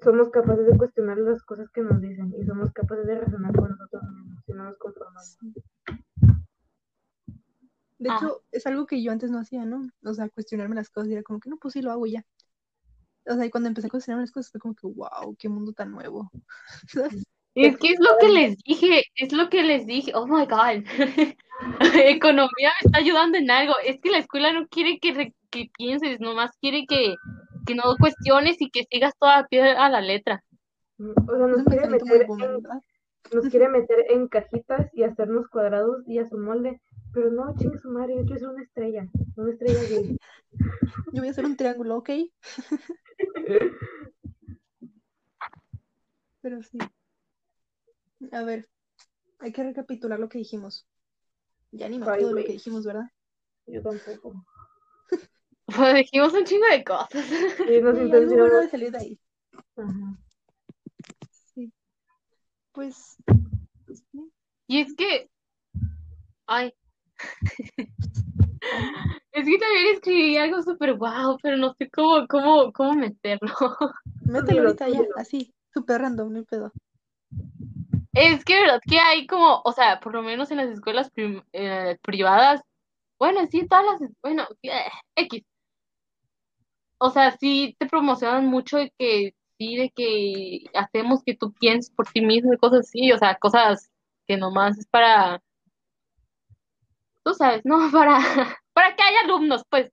Speaker 2: somos capaces de cuestionar las cosas que nos dicen y somos capaces de razonar con nosotros mismos y no nos conformamos.
Speaker 1: Sí. De hecho, es algo que yo antes no hacía, ¿no? O sea, cuestionarme las cosas y era como que no, pues sí lo hago y ya. O sea, y cuando empecé a cuestionarme las cosas fue como que, wow, qué mundo tan nuevo. [laughs]
Speaker 3: Es que es lo que les dije, es lo que les dije. Oh my God. [laughs] Economía me está ayudando en algo. Es que la escuela no quiere que, re- que pienses, nomás quiere que, que no cuestiones y que sigas toda a pie a la letra.
Speaker 2: O sea, nos quiere meter en, quiere meter en cajitas y hacernos cuadrados y a su molde. Pero no, chingue su madre, yo quiero ser una estrella, una estrella gay.
Speaker 1: Yo voy a hacer un triángulo, ¿ok? [laughs] Pero sí. A ver, hay que recapitular lo que dijimos. Ya ni me acuerdo de lo que dijimos, ¿verdad?
Speaker 2: Yo tampoco. [laughs]
Speaker 3: Pues dijimos un chingo de cosas.
Speaker 2: Sí, nos
Speaker 1: Sí,
Speaker 2: intencionamos.
Speaker 1: de salir de ahí.
Speaker 2: Ajá.
Speaker 1: Sí. Pues, sí.
Speaker 3: Y es que, ay, [laughs] es que también escribí algo súper guau, pero no sé cómo, cómo, cómo meterlo.
Speaker 1: Mételo ahorita ya, así, súper random, no hay pedo.
Speaker 3: Es que, verdad, que hay como, o sea, por lo menos en las escuelas prim- eh, privadas, bueno, sí, todas las, bueno, eh, X. O sea, sí te promocionan mucho de que, sí, de que hacemos que tú pienses por ti mismo y cosas así, o sea, cosas que nomás es para, tú sabes, ¿no? [laughs] Para, para que haya alumnos, pues.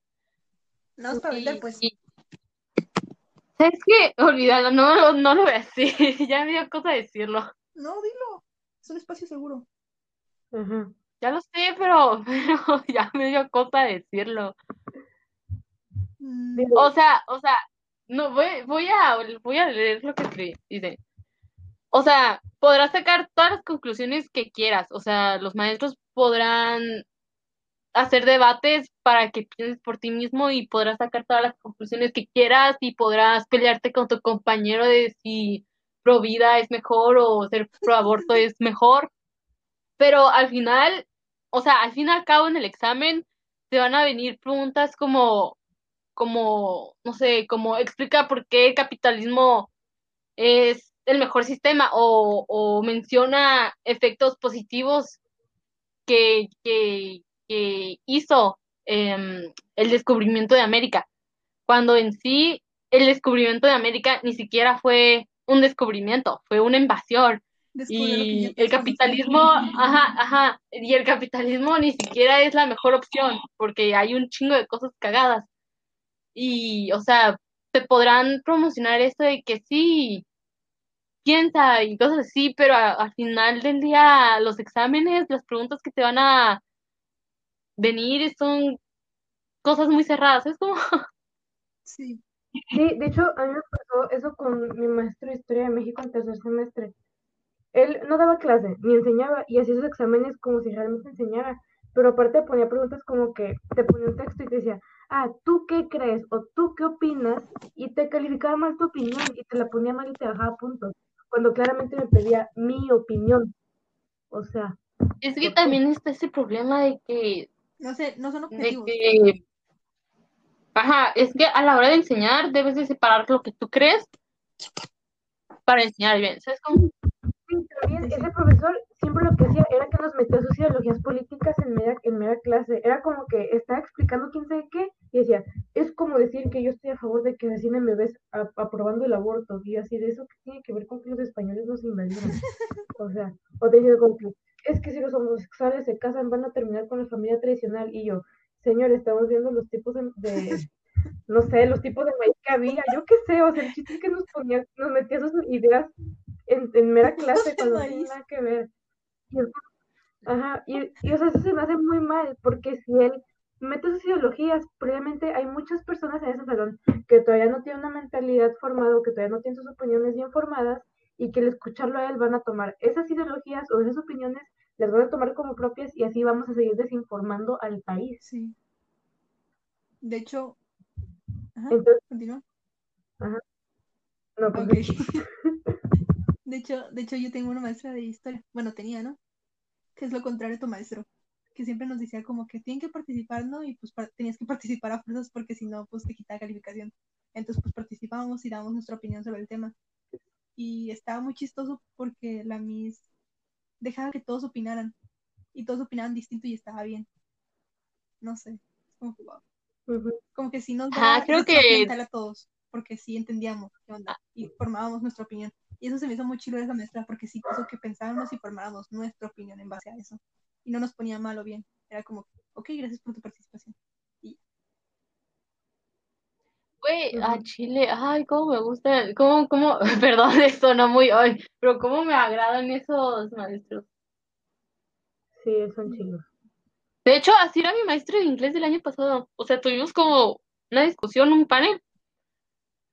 Speaker 1: No, es para vender, pues.
Speaker 3: y- ¿Sabes qué? Olvídalo, no, no, no lo voy a decir, ya me dio cosa decirlo.
Speaker 1: No, dilo. Es un espacio seguro.
Speaker 3: Ya lo sé, pero, [laughs] pero ya me dio cosa decirlo.
Speaker 1: Mm.
Speaker 3: O sea, o sea, no voy, voy a voy a leer lo que escribí. Dice, o sea, podrás sacar todas las conclusiones que quieras. O sea, los maestros podrán hacer debates para que pienses por ti mismo y podrás sacar todas las conclusiones que quieras y podrás pelearte con tu compañero de si pro vida es mejor o ser pro aborto es mejor. Pero al final, o sea, al fin y al cabo en el examen te van a venir preguntas como como, no sé, como explica por qué el capitalismo es el mejor sistema o, menciona efectos positivos que, que, que hizo em, el descubrimiento de América, cuando en sí el descubrimiento de América ni siquiera fue un descubrimiento, fue una invasión. Y el capitalismo, ajá, ajá, y el capitalismo ni siquiera es la mejor opción, porque hay un chingo de cosas cagadas. Y, o sea, te podrán promocionar esto de que sí, piensa y cosas así, pero a- al final del día, los exámenes, las preguntas que te van a venir son cosas muy cerradas. Es como, [laughs]
Speaker 1: Sí.
Speaker 2: Sí, de hecho, a mí me pasó eso con mi maestro de Historia de México en tercer semestre. Él no daba clase, ni enseñaba, y hacía sus exámenes como si realmente enseñara. Pero aparte ponía preguntas como que te ponía un texto y te decía, ah, ¿tú qué crees? o ¿tú qué opinas? Y te calificaba mal tu opinión y te la ponía mal y te bajaba puntos. Cuando claramente me pedía mi opinión. O sea,
Speaker 3: es que también está ese problema de que
Speaker 1: No sé, no son
Speaker 3: de
Speaker 1: objetivos.
Speaker 3: que, ajá, es que a la hora de enseñar debes de separar lo que tú crees para enseñar bien. ¿Sabes cómo?
Speaker 2: sí, también ese profesor siempre lo que hacía era que nos metía sus ideologías políticas en media, en media clase. Era como que estaba explicando quién sabe qué y decía, es como decir que yo estoy a favor de que asesinen bebés aprobando el aborto. Y así, de eso que tiene que ver con que los españoles nos invadieron. o sea, o te dice como que es que si los homosexuales se casan van a terminar con la familia tradicional. Y yo, señor, estamos viendo los tipos de, no sé, los tipos de maíz que había, yo qué sé, o sea, el chiste es que nos ponía, nos metía sus ideas en, en mera clase cuando no tiene nada que ver. Y, ajá, y, y, o sea, eso se me hace muy mal, porque si él mete sus ideologías, previamente hay muchas personas en ese salón que todavía no tienen una mentalidad formada, que todavía no tienen sus opiniones bien formadas, y que al escucharlo a él van a tomar esas ideologías o esas opiniones, las van a tomar como propias y así vamos a seguir desinformando al país.
Speaker 1: Sí. De hecho, ajá, continúa.
Speaker 2: Ajá. No, pues
Speaker 1: okay. [laughs] de hecho, de hecho, yo tengo una maestra de historia, bueno, tenía, ¿no? Que es lo contrario a tu maestro, que siempre nos decía como que tienen que participar, ¿no? Y pues tenías que participar a fuerzas porque si no, pues te quita calificación. Entonces, pues participábamos y dábamos nuestra opinión sobre el tema y estaba muy chistoso porque la Miss dejaba que todos opinaran y todos opinaban distinto y estaba bien. No sé, como Como que si nos
Speaker 3: daba creo que
Speaker 1: a todos, porque sí entendíamos qué onda y formábamos nuestra opinión. Y eso se me hizo muy chido de esa maestra porque sí puso que pensábamos y formábamos nuestra opinión en base a eso. Y no nos ponía mal o bien. Era como, ok, gracias por tu participación.
Speaker 3: A Chile, ay, cómo me gusta, cómo, cómo, [laughs] perdón, [laughs] esto no muy hoy, pero cómo me agradan esos maestros.
Speaker 2: Sí, son chilos.
Speaker 3: De hecho, así era mi maestro de inglés del año pasado. O sea, tuvimos como una discusión, un panel.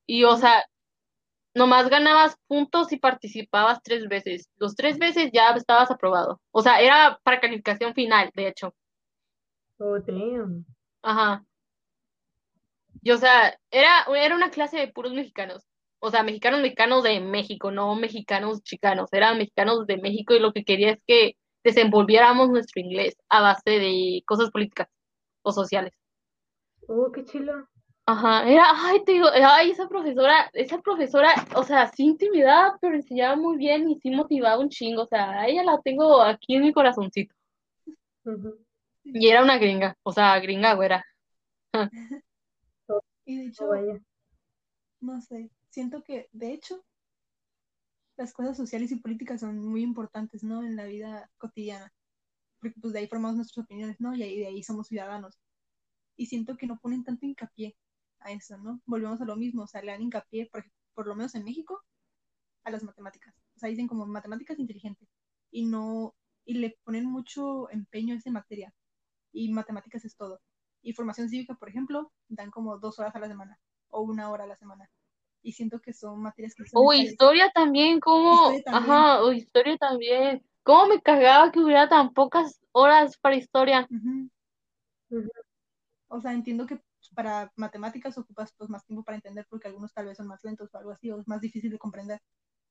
Speaker 3: Y, o sea, nomás ganabas puntos y participabas tres veces. Los tres veces ya estabas aprobado. O sea, era para calificación final, de hecho.
Speaker 2: Oh, damn.
Speaker 3: Ajá. Y o sea, era, era una clase de puros mexicanos. O sea, mexicanos mexicanos de México, no mexicanos chicanos. Eran mexicanos de México y lo que quería es que desenvolviéramos nuestro inglés a base de cosas políticas o sociales.
Speaker 2: Oh, qué chilo.
Speaker 3: Ajá, era, ay, te digo, ay, esa profesora, esa profesora, o sea, sí intimidaba, pero enseñaba muy bien y sí motivaba un chingo, o sea, ella la tengo aquí en mi corazoncito. Y era una gringa, o sea, gringa güera. [laughs]
Speaker 1: Y de hecho, no sé, siento que de hecho las cosas sociales y políticas son muy importantes, ¿no? En la vida cotidiana. Porque pues de ahí formamos nuestras opiniones, ¿no? Y ahí, de ahí somos ciudadanos. Y siento que no ponen tanto hincapié a eso, ¿no? Volvemos a lo mismo, o sea, le dan hincapié, por, por lo menos en México, a las matemáticas. O sea, dicen como matemáticas inteligentes. Y no, y le ponen mucho empeño a esa materia. Y matemáticas es todo y formación cívica, por ejemplo, dan como dos horas a la semana o una hora a la semana. Y siento que son materias que...
Speaker 3: O historia también, como... Ajá, o historia también. ¿Cómo me cagaba que hubiera tan pocas horas para historia?
Speaker 1: O sea, entiendo que para matemáticas ocupas pues más tiempo para entender porque algunos tal vez son más lentos o algo así, o es más difícil de comprender.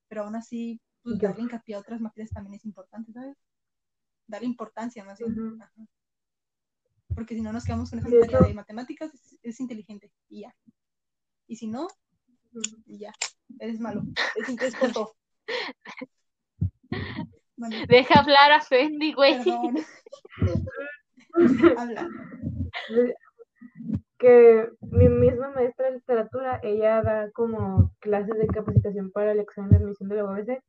Speaker 1: Pero aún así, pues darle hincapié a otras materias también es importante, ¿sabes? Darle importancia más bien porque si no nos quedamos con esa materia de matemáticas, es, inteligente y ya. Y si no, y ya, eres malo, es, es [laughs]
Speaker 3: Deja hablar a Fendi, güey. [laughs]
Speaker 1: Habla.
Speaker 2: Que mi misma maestra de literatura, ella da como clases de capacitación para el examen de admisión de la UABC.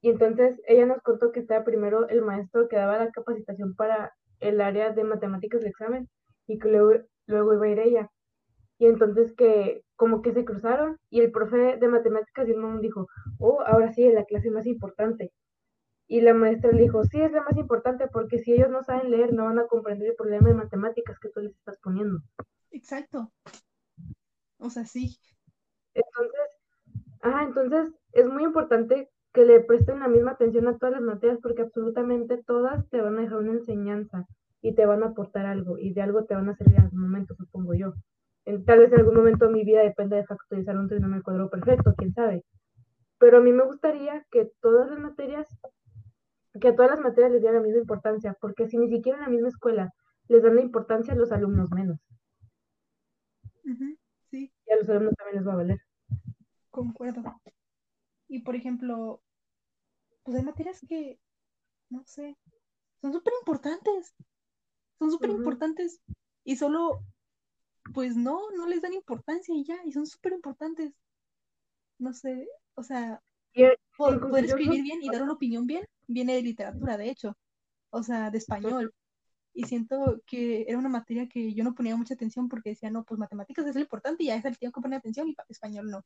Speaker 2: Y entonces ella nos contó que estaba primero el maestro que daba la capacitación para el área de matemáticas de examen y que luego, luego iba a ir ella. Y entonces que como que se cruzaron y el profe de matemáticas y el dijo, oh, ahora sí es la clase más importante. Y la maestra le dijo, sí, es la más importante porque si ellos no saben leer, no van a comprender el problema de matemáticas que tú les estás poniendo.
Speaker 1: Exacto. O sea, sí.
Speaker 2: Entonces, ah, entonces es muy importante que le presten la misma atención a todas las materias porque absolutamente todas te van a dejar una enseñanza y te van a aportar algo y de algo te van a servir en algún momento, supongo yo. En, tal vez en algún momento de mi vida depende de factorizar un trinomio cuadrado perfecto, quién sabe. Pero a mí me gustaría que todas las materias, que a todas las materias les dieran la misma importancia, porque si ni siquiera en la misma escuela les dan la importancia a los alumnos menos.
Speaker 1: sí.
Speaker 2: Y a los alumnos también les va a valer.
Speaker 1: Concuerdo. Y por ejemplo, pues hay materias que no sé, son súper importantes, son súper importantes y solo, pues no, no les dan importancia y ya, y son súper importantes. No sé, o sea, poder escribir bien y dar una opinión bien viene de literatura, de hecho, o sea, de español. Y siento que era una materia que yo no ponía mucha atención porque decía, no, pues matemáticas es lo importante y a esa le tengo que poner atención y español no.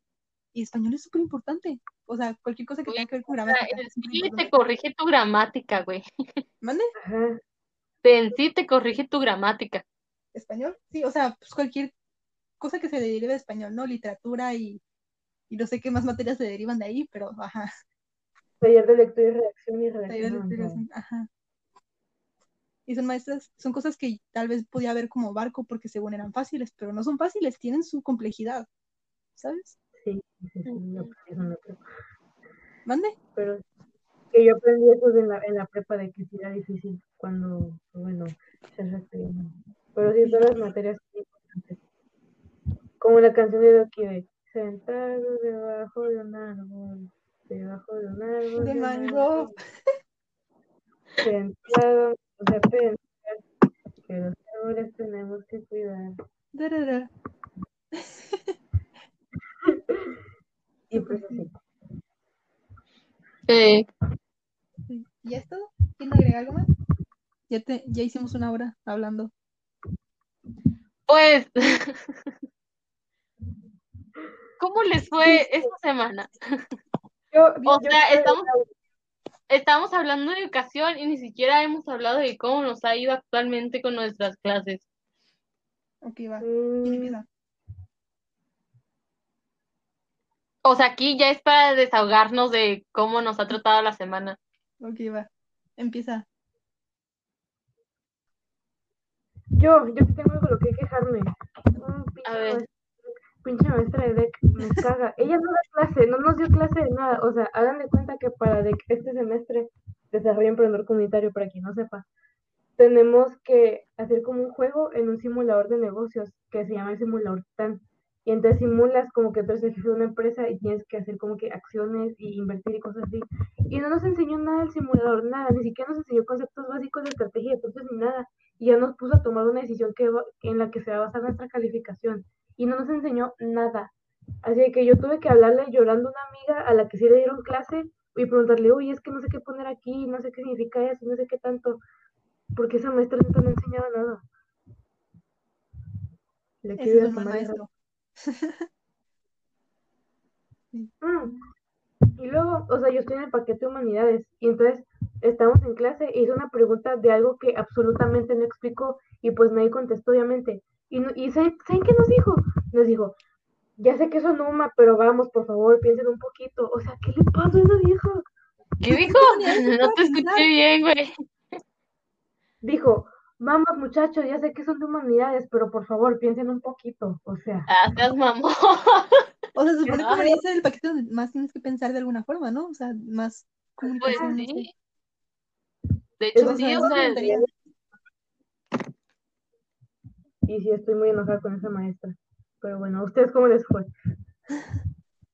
Speaker 1: Y español es súper importante. O sea, cualquier cosa que tenga que ver con gramática.
Speaker 3: Sí, te corrige tu gramática, güey. [laughs]
Speaker 1: ¿Mande?
Speaker 3: En sí te corrige tu gramática.
Speaker 1: ¿Español? Sí, o sea, pues cualquier cosa que se derive de español, ¿no? Literatura y, y no sé qué más materias se derivan de ahí, pero ajá.
Speaker 2: Taller de lectura y redacción y redacción.
Speaker 1: Ajá. Y son maestras, son cosas que tal vez podía ver como barco porque según eran fáciles, pero no son fáciles, tienen su complejidad, ¿sabes?
Speaker 2: Sí, sí, sí, no,
Speaker 1: ¿Mande?
Speaker 2: Pero que yo aprendí eso en la, en la prepa de que sí era difícil cuando, bueno, se Pero sí, todas las materias son importantes. Como la canción de Doki de Sentado debajo de un árbol, debajo de un árbol.
Speaker 1: De mango. [laughs]
Speaker 2: Sentado, o sea, pensar que los árboles tenemos que cuidar. [laughs] [laughs] y pues así.
Speaker 3: Eh,
Speaker 1: ¿Y esto? ¿Quién agrega algo más? Ya, te, ya hicimos una hora hablando.
Speaker 3: Pues, [laughs] ¿cómo les fue esta semana? [laughs] o sea, estamos, estamos hablando de educación y ni siquiera hemos hablado de cómo nos ha ido actualmente con nuestras clases.
Speaker 1: Ok, va. Mm.
Speaker 3: O sea, aquí ya es para desahogarnos de cómo nos ha tratado la semana.
Speaker 1: Ok, va. Empieza.
Speaker 2: Yo, yo tengo algo lo que quejarme.
Speaker 3: A ver.
Speaker 2: Pinche maestra de DEC me caga. Ella no da clase, no nos dio clase de nada. O sea, hagan de cuenta que para DEC este semestre, desarrollo emprendedor comunitario, para quien no sepa, tenemos que hacer como un juego en un simulador de negocios que se llama el simulador TAN. Y entonces simulas como que tú eres el jefe de una empresa y tienes que hacer como que acciones y invertir y cosas así. Y no nos enseñó nada el simulador, nada, ni siquiera nos enseñó conceptos básicos de estrategia de precios ni nada. Y ya nos puso a tomar una decisión que, en la que se va a basar nuestra calificación. Y no nos enseñó nada. Así que yo tuve que hablarle llorando a una amiga a la que sí le dieron clase y preguntarle, uy, es que no sé qué poner aquí, no sé qué significa eso, no sé qué tanto, porque esa maestra no enseñaba nada.
Speaker 1: Le quiero maestro. [laughs]
Speaker 2: Mm. Y luego, o sea, yo estoy en el paquete de humanidades y entonces estamos en clase y hizo una pregunta de algo que absolutamente no explicó y pues nadie contestó obviamente. Y, y ¿saben, qué nos dijo? Nos dijo, ya sé que eso Numa, pero vamos, por favor, piensen un poquito. O sea, ¿qué le pasó a esa vieja?
Speaker 3: ¿Qué dijo? [laughs] No te escuché bien, güey.
Speaker 2: Dijo, Vamos, muchachos, ya sé que son de humanidades, pero por favor, piensen un poquito, o sea.
Speaker 3: Ah, seas mamón.
Speaker 1: O sea, se supone que humanidades es el paquete donde más tienes que pensar de alguna forma, ¿no? O sea, más
Speaker 3: pues sí. De hecho, sí, o sea.
Speaker 2: Y sí, estoy muy enojada con esa maestra. Pero bueno, ¿a ustedes cómo les fue?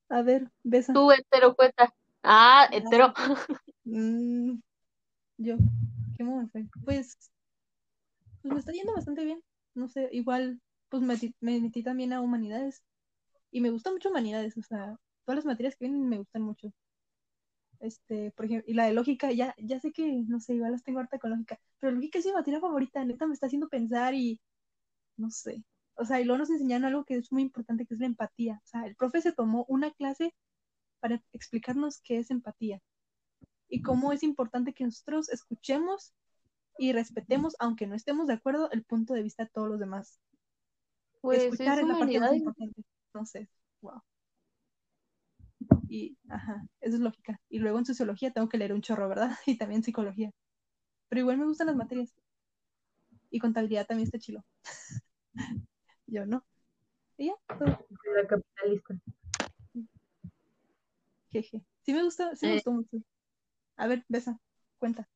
Speaker 1: A ver, besa.
Speaker 3: Tú, hetero, cuenta. Ah, hetero.
Speaker 1: Mm, yo, ¿qué me fue? Pues pues me está yendo bastante bien. No sé, igual, pues me, metí también a humanidades. Y me gusta mucho humanidades, o sea, todas las materias que vienen me gustan mucho. Este, por ejemplo, y la de lógica, ya, ya sé que, no sé, igual las tengo harta con lógica, pero lógica es mi materia favorita, neta me está haciendo pensar y, no sé. O sea, y luego nos enseñaron algo que es muy importante, que es la empatía. O sea, el profe se tomó una clase para explicarnos qué es empatía y cómo es importante que nosotros escuchemos y respetemos, aunque no estemos de acuerdo, el punto de vista de todos los demás. Pues Escuchar es la parte más importante. No sé, wow. Y, ajá, eso es lógica. Y luego en sociología tengo que leer un chorro, ¿verdad? [laughs] Y también psicología. Pero igual me gustan las materias. Y contabilidad también está chilo. [laughs] Yo no. ¿Y ya?
Speaker 2: La capitalista.
Speaker 1: Jeje. Sí me gusta, sí me gustó mucho. A ver, Besa, cuenta.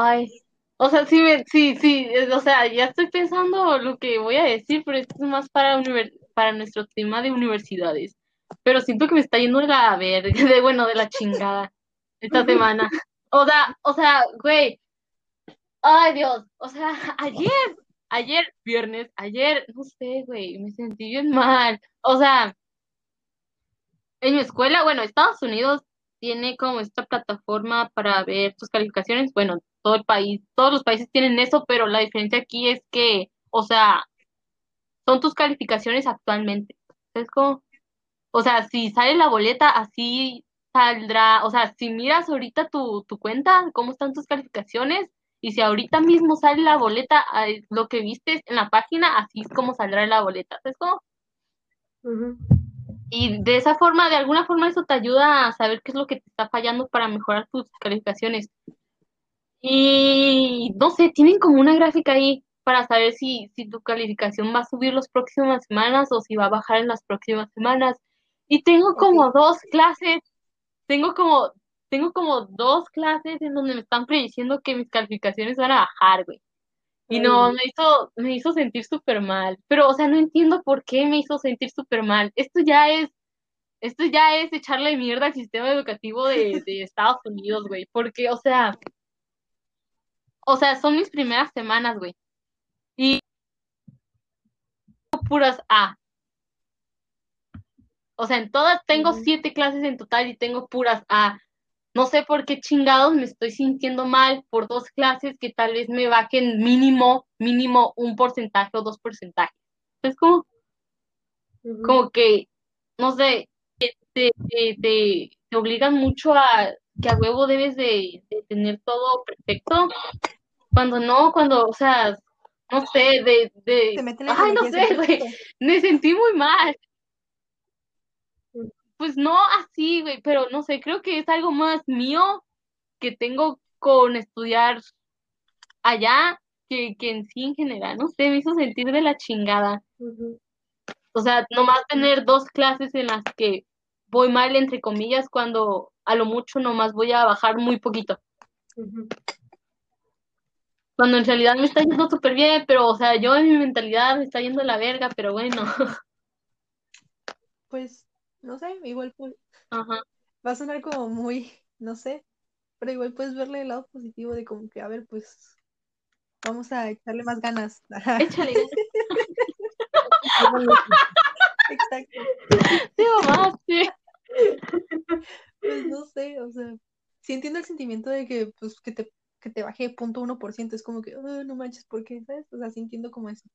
Speaker 3: Ay, o sea, sí, sí, sí, o sea, ya estoy pensando lo que voy a decir, pero esto es más para, para nuestro tema de universidades. Pero siento que me está yendo de la verga, [laughs] de bueno, de la chingada esta semana. O sea, o sea, güey. Ay, Dios. O sea, [laughs] ayer, ayer, viernes, ayer, no sé, güey, me sentí bien mal. O sea, en mi escuela, bueno, Estados Unidos tiene como esta plataforma para ver tus calificaciones. Bueno, todo el país, todos los países tienen eso, pero la diferencia aquí es que, o sea, son tus calificaciones actualmente. ¿Sabes cómo? O sea, si sale la boleta, así saldrá, o sea, si miras ahorita tu, tu cuenta, cómo están tus calificaciones, y si ahorita mismo sale la boleta, es lo que viste en la página, así es como saldrá la boleta. ¿Sabes cómo?
Speaker 2: Ujú.
Speaker 3: Y de esa forma, de alguna forma, eso te ayuda a saber qué es lo que te está fallando para mejorar tus calificaciones. Y no sé, tienen como una gráfica ahí para saber si, si tu calificación va a subir las próximas semanas o si va a bajar en las próximas semanas. Y tengo como dos clases, tengo como, tengo como dos clases en donde me están prediciendo que mis calificaciones van a bajar, güey. Y no, me hizo, me hizo sentir súper mal. Pero, o sea, no entiendo por qué me hizo sentir súper mal. Esto ya es, esto ya es echarle mierda al sistema educativo de, de Estados Unidos, güey. Porque, o sea, o sea, son mis primeras semanas, güey. Y puras A. O sea, en todas tengo siete clases en total y tengo puras A. No sé por qué chingados me estoy sintiendo mal por dos clases que tal vez me bajen mínimo, mínimo un porcentaje o dos porcentajes. Es como, como que, no sé, te, te, te, te- te obligan mucho a que a huevo debes de, de tener todo perfecto. Cuando no, cuando, o sea, no sé, de, de, ay, no sé, güey, me sentí muy mal. Pues no así, güey, pero no sé, creo que es algo más mío que tengo con estudiar allá que, que en sí en general, no sé, me hizo sentir de la chingada. O sea, nomás tener dos clases en las que voy mal, entre comillas, cuando a lo mucho nomás voy a bajar muy poquito.
Speaker 2: Ujú.
Speaker 3: Cuando en realidad me está yendo súper bien, pero, o sea, yo en mi mentalidad me está yendo la verga, pero bueno. [laughs]
Speaker 1: Pues, no sé, igual pues,
Speaker 3: Ajá.
Speaker 1: va a sonar como muy, no sé, pero igual puedes verle el lado positivo de como que, a ver, pues, vamos a echarle más ganas. [laughs]
Speaker 3: Échale [laughs]
Speaker 1: exacto.
Speaker 3: Sí, mamá, sí.
Speaker 1: Pues no sé, o sea, sí entiendo el sentimiento de que, pues, que te, que te baje punto uno por ciento, es como que, "Ah, no manches, ¿por qué? ¿Sabes? O sea, sí entiendo como eso.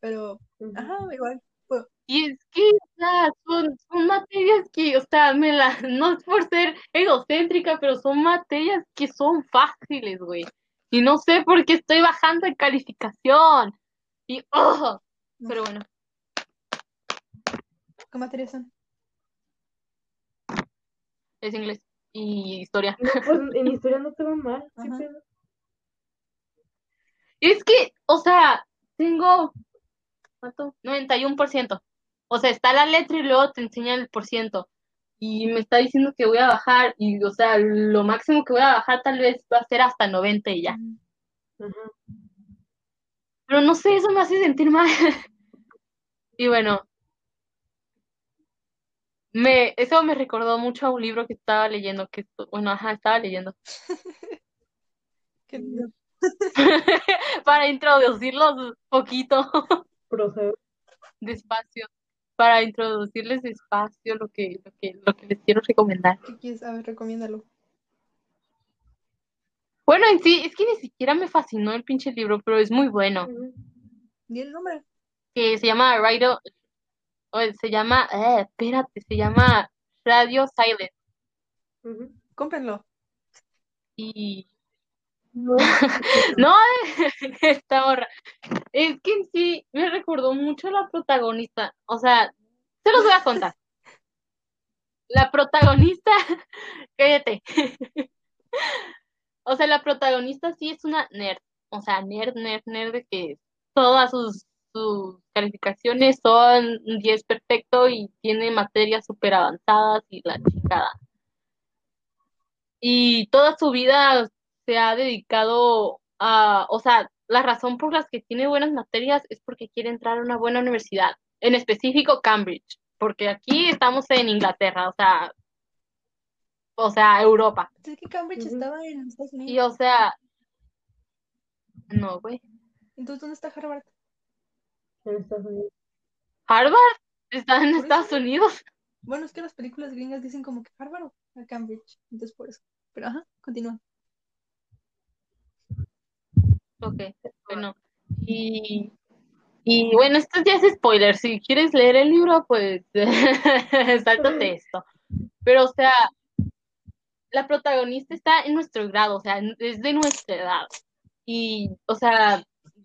Speaker 1: Pero, ajá, igual, pues,
Speaker 3: Y es que, o sea, son, son materias que, o sea, me la, [laughs] no es por ser egocéntrica, pero son materias que son fáciles, güey. Y no sé por qué estoy bajando en calificación. Y, oh, pero bueno,
Speaker 1: ¿qué materias son?
Speaker 3: es inglés y historia.
Speaker 2: No, pues [laughs] en historia no te va mal. ¿Qué
Speaker 1: Ajá.
Speaker 2: pedo?
Speaker 3: Es que, o sea, tengo, ¿cuánto? 91%. O sea, está la letra y luego te enseñan el por ciento. Y me está diciendo que voy a bajar y, o sea, lo máximo que voy a bajar tal vez va a ser hasta 90 y ya. Pero no sé, eso me hace sentir mal. [laughs] Y bueno, me, eso me recordó mucho a un libro que estaba leyendo, que, bueno, ajá, estaba leyendo. [laughs]
Speaker 1: qué lindo. [laughs]
Speaker 3: Para introducirlos poquito,
Speaker 2: Procede.
Speaker 3: despacio. Para introducirles despacio lo que, lo que, lo que les quiero recomendar.
Speaker 1: ¿Qué quieres? A ver, recomiéndalo.
Speaker 3: Bueno, en sí, es que ni siquiera me fascinó el pinche libro, pero es muy bueno.
Speaker 1: Di el nombre.
Speaker 3: Que se llama o se llama, eh, espérate, se llama Radio Silent.
Speaker 2: Ujú.
Speaker 1: Cómprenlo.
Speaker 3: Y
Speaker 2: No. [laughs]
Speaker 3: no, [laughs] esta morra. Es que en sí me recordó mucho a la protagonista. O sea, se los voy a contar. La protagonista, [laughs] cállate. O sea, la protagonista sí es una nerd. O sea, nerd, nerd, nerd de que todas sus, sus calificaciones son un 10 perfecto y tiene materias súper avanzadas y la chingada. Y toda su vida se ha dedicado a, o sea, la razón por las que tiene buenas materias es porque quiere entrar a una buena universidad, en específico Cambridge, porque aquí estamos en Inglaterra, o sea, o sea, Europa.
Speaker 1: Es que Cambridge
Speaker 2: Ujú.
Speaker 1: estaba en Estados Unidos.
Speaker 3: Y o sea, no, güey.
Speaker 1: Entonces, ¿dónde está Harvard?
Speaker 2: En Estados Unidos.
Speaker 3: Harvard está en Estados. Unidos.
Speaker 1: Bueno, es que las películas gringas dicen como que Harvard o Cambridge. Entonces, por eso. Pero, ajá, continúa.
Speaker 3: Ok, bueno. Y, y bueno, esto ya es spoiler. Si quieres leer el libro, pues [laughs] sáltate esto. Pero, o sea, la protagonista está en nuestro grado, o sea, es de nuestra edad. Y, o sea,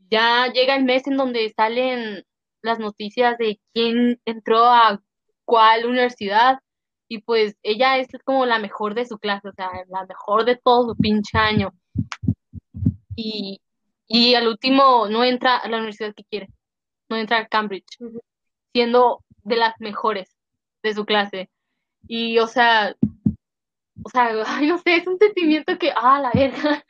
Speaker 3: ya llega el mes en donde salen las noticias de quién entró a cuál universidad. Y pues ella es como la mejor de su clase, o sea, la mejor de todo su pinche año. Y, y al último no entra a la universidad que quiere, no entra a Cambridge, siendo de las mejores de su clase. Y, o sea, o sea, [laughs] ay, no sé, es un sentimiento que, ah, la verga,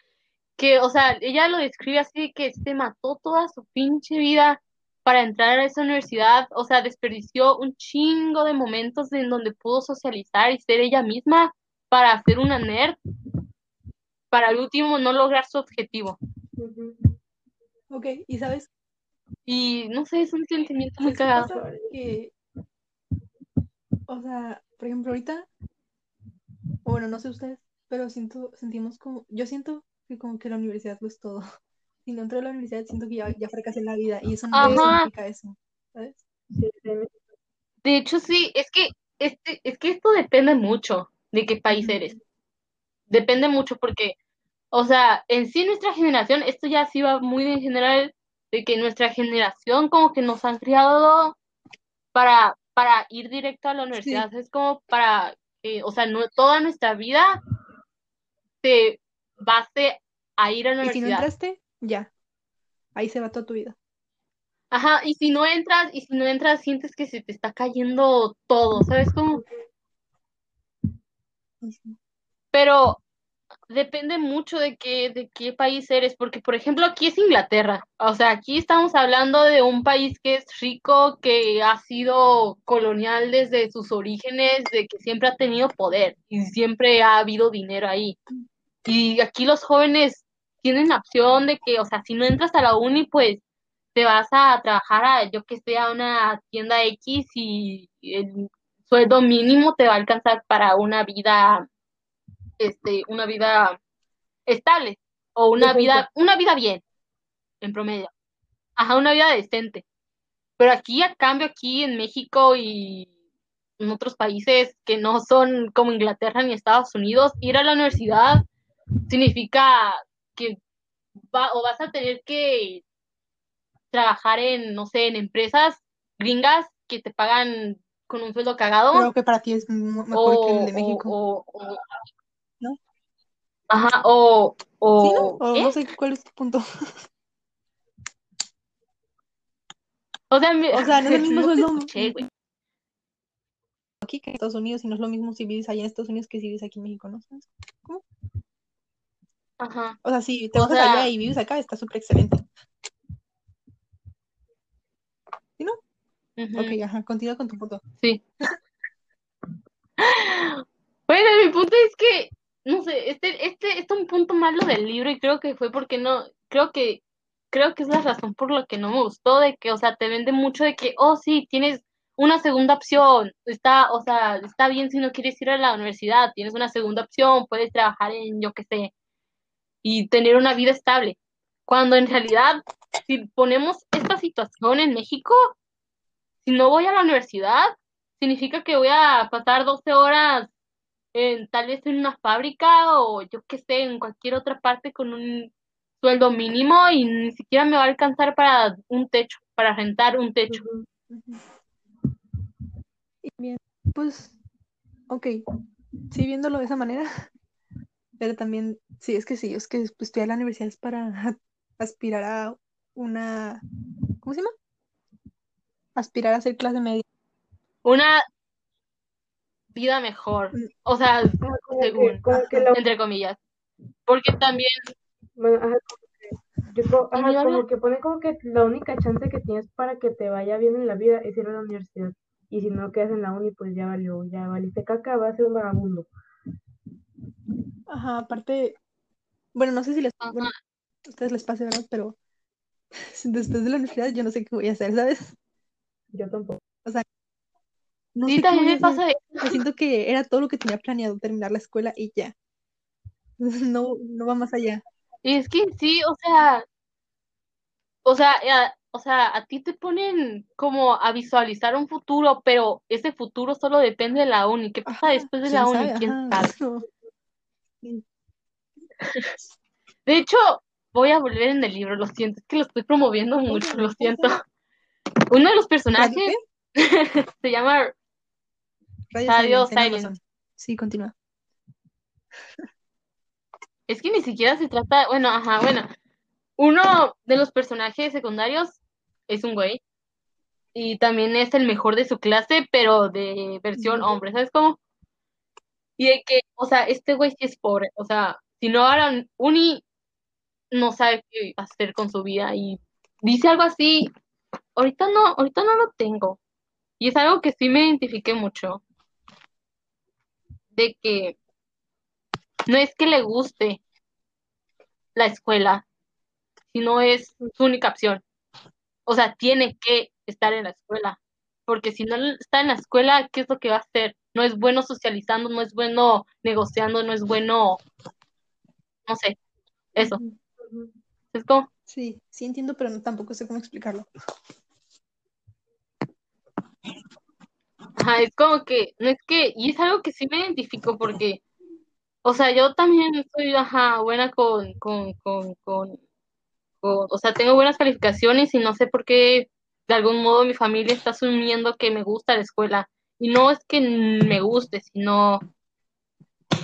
Speaker 3: que, o sea, ella lo describe así que se mató toda su pinche vida para entrar a esa universidad, o sea, desperdició un chingo de momentos en donde pudo socializar y ser ella misma para ser una nerd, para al último no lograr su objetivo.
Speaker 1: Ok, y sabes,
Speaker 3: Y no sé, es un sentimiento muy
Speaker 1: ¿sabes qué
Speaker 3: cagado.
Speaker 1: Que, o sea, por ejemplo, ahorita, bueno, no sé ustedes, pero siento, sentimos como, yo siento que como que la universidad lo es todo. [laughs] Si no entro a la universidad, siento que ya, ya fracasé en la vida y eso no
Speaker 3: Ajá.
Speaker 1: significa eso, ¿sabes?
Speaker 3: De hecho, sí, es que, este, es que esto depende mucho de qué país eres. Depende mucho porque, o sea, en sí nuestra generación, esto ya sí va muy en general, de que nuestra generación como que nos han criado para, para ir directo a la universidad. Es como para, que, o sea, no, toda nuestra vida se base a ir a la
Speaker 1: Y si no
Speaker 3: universidad.
Speaker 1: entraste, ya, ahí se va toda tu vida.
Speaker 3: Ajá, y si no entras, y si no entras, sientes que se te está cayendo todo, ¿sabes cómo? Pero depende mucho de qué, de qué país eres, porque por ejemplo aquí es Inglaterra, o sea, aquí estamos hablando de un país que es rico, que ha sido colonial desde sus orígenes, de que siempre ha tenido poder y siempre ha habido dinero ahí. Y aquí los jóvenes tienen la opción de que, o sea, si no entras a la uni, pues te vas a trabajar a, yo que sé, a una tienda X y el sueldo mínimo te va a alcanzar para una vida este, una vida estable o una vida, una vida bien, en promedio. Ajá, una vida decente. Pero aquí, a cambio, aquí en México y en otros países que no son como Inglaterra ni Estados Unidos, ir a la universidad significa que va, o vas a tener que trabajar en, no sé, en empresas gringas que te pagan con un sueldo cagado.
Speaker 1: Creo que para ti es mejor que el de
Speaker 3: o,
Speaker 1: México.
Speaker 3: o, o-
Speaker 1: ¿No?
Speaker 3: Ajá, o, o,
Speaker 1: ¿Sí, no? O sé cuál es tu punto.
Speaker 3: O sea, me-
Speaker 1: O sea, no es el [laughs] mismo
Speaker 3: no
Speaker 1: sueldo
Speaker 3: escuché,
Speaker 1: aquí que en Estados Unidos y no es lo mismo si vives allá en Estados Unidos que si vives aquí en México, ¿no?
Speaker 3: Ajá.
Speaker 1: O sea, si te vas
Speaker 3: sea-
Speaker 1: allá y vives acá, está súper excelente. ¿Sí, no?
Speaker 3: ujú,
Speaker 1: Ok, ajá, continúa con tu punto.
Speaker 3: Sí. [laughs] Bueno, mi punto es que, no sé, este, este, este es un punto malo del libro y creo que fue porque no, creo que, creo que es la razón por la que no me gustó, de que, o sea, te vende mucho de que, oh, sí, tienes una segunda opción, está, o sea, está bien si no quieres ir a la universidad, tienes una segunda opción, puedes trabajar en, yo qué sé, y tener una vida estable. Cuando en realidad, si ponemos esta situación en México, si no voy a la universidad, significa que voy a pasar 12 horas en, tal vez en una fábrica o yo qué sé, en cualquier otra parte con un sueldo mínimo y ni siquiera me va a alcanzar para un techo, para rentar un techo.
Speaker 1: Bien, pues, ok, sí, viéndolo de esa manera, [laughs] pero también, sí, es que sí, es que pues, estudiar la universidad es para [laughs] aspirar a una, ¿cómo se llama? Aspirar a ser clase media.
Speaker 3: Una vida mejor,
Speaker 1: Mm.
Speaker 3: o sea,
Speaker 2: Ajá, como que,
Speaker 3: según,
Speaker 2: como que la-
Speaker 3: entre comillas. Porque también,
Speaker 2: bueno, ajá, como que, yo ajá, como que pone como que la única chance que tienes para que te vaya bien en la vida es ir a la universidad. Y si no quedas en la uni, pues ya valió, ya valiste caca, vas a ser un vagabundo.
Speaker 1: Ajá, aparte, bueno, no sé si les, bueno, a ustedes les pase, ¿verdad? Pero [laughs] después de la universidad yo no sé qué voy a hacer, ¿sabes?
Speaker 2: Yo tampoco.
Speaker 1: No
Speaker 3: Sí,
Speaker 1: sé qué
Speaker 3: también
Speaker 1: voy a
Speaker 3: me pasa eso.
Speaker 1: Yo siento que era todo lo que tenía planeado, terminar la escuela y ya. [laughs] No, no va más allá.
Speaker 3: Y es que sí, o sea, o sea, ya- o sea, a ti te ponen como a visualizar un futuro, pero ese futuro solo depende de la uni. ¿Qué pasa
Speaker 1: Ajá,
Speaker 3: después de la uni?
Speaker 1: sabe,
Speaker 3: ¿Quién
Speaker 1: ajá.
Speaker 3: sabe? [laughs]
Speaker 1: no. [laughs]
Speaker 3: De hecho, voy a volver en el libro, lo siento, es que lo estoy promoviendo mucho, lo
Speaker 1: ¿Cómo se
Speaker 3: siento. [laughs] Uno de los
Speaker 1: ¿Radio
Speaker 3: personajes [laughs] se llama
Speaker 1: Radio. Amazon. Sí, continúa.
Speaker 3: Es que ni siquiera se trata, bueno, ajá, bueno, uno de los personajes secundarios es un güey y también es el mejor de su clase, pero de versión hombre, ¿sabes cómo? Y de que, o sea, este güey sí es pobre, o sea, si no harán uni, no sabe qué hacer con su vida y dice algo así, ahorita no, ahorita no lo tengo. Y es algo que sí me identifiqué mucho, de que no es que le guste la escuela, sino es su única opción. O sea, tiene que estar en la escuela, porque si no está en la escuela, ¿qué es lo que va a hacer? No es bueno socializando, no es bueno negociando, no es bueno, no sé, eso. Es como,
Speaker 1: Sí, sí entiendo, pero no, tampoco sé cómo explicarlo.
Speaker 3: ajá, es como que, no es que, y es algo que sí me identifico porque, o sea, yo también soy, ajá, buena con, con, con, con, con- o sea, tengo buenas calificaciones y no sé por qué de algún modo mi familia está asumiendo que me gusta la escuela. Y no es que me guste, sino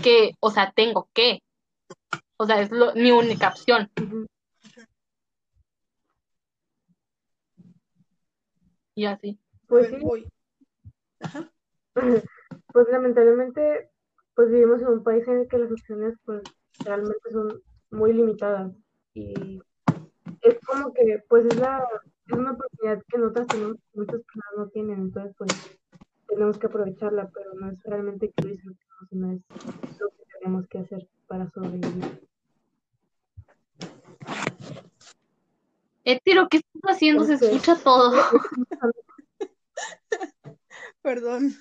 Speaker 3: que, o sea, tengo que. O sea, es lo- mi única opción. Y así.
Speaker 2: Pues sí.
Speaker 1: Ajá. [clears throat]
Speaker 2: pues lamentablemente, pues vivimos en un país en el que las opciones pues realmente son muy limitadas y es como que pues es la es una oportunidad que nosotros tenemos que muchas personas no tienen, entonces pues tenemos que aprovecharla, pero no es realmente que lo disfrutemos, sino es lo que tenemos que hacer para sobrevivir.
Speaker 3: Etiro, ¿qué estás haciendo? Se escucha todo. [laughs] [laughs]
Speaker 1: Perdón.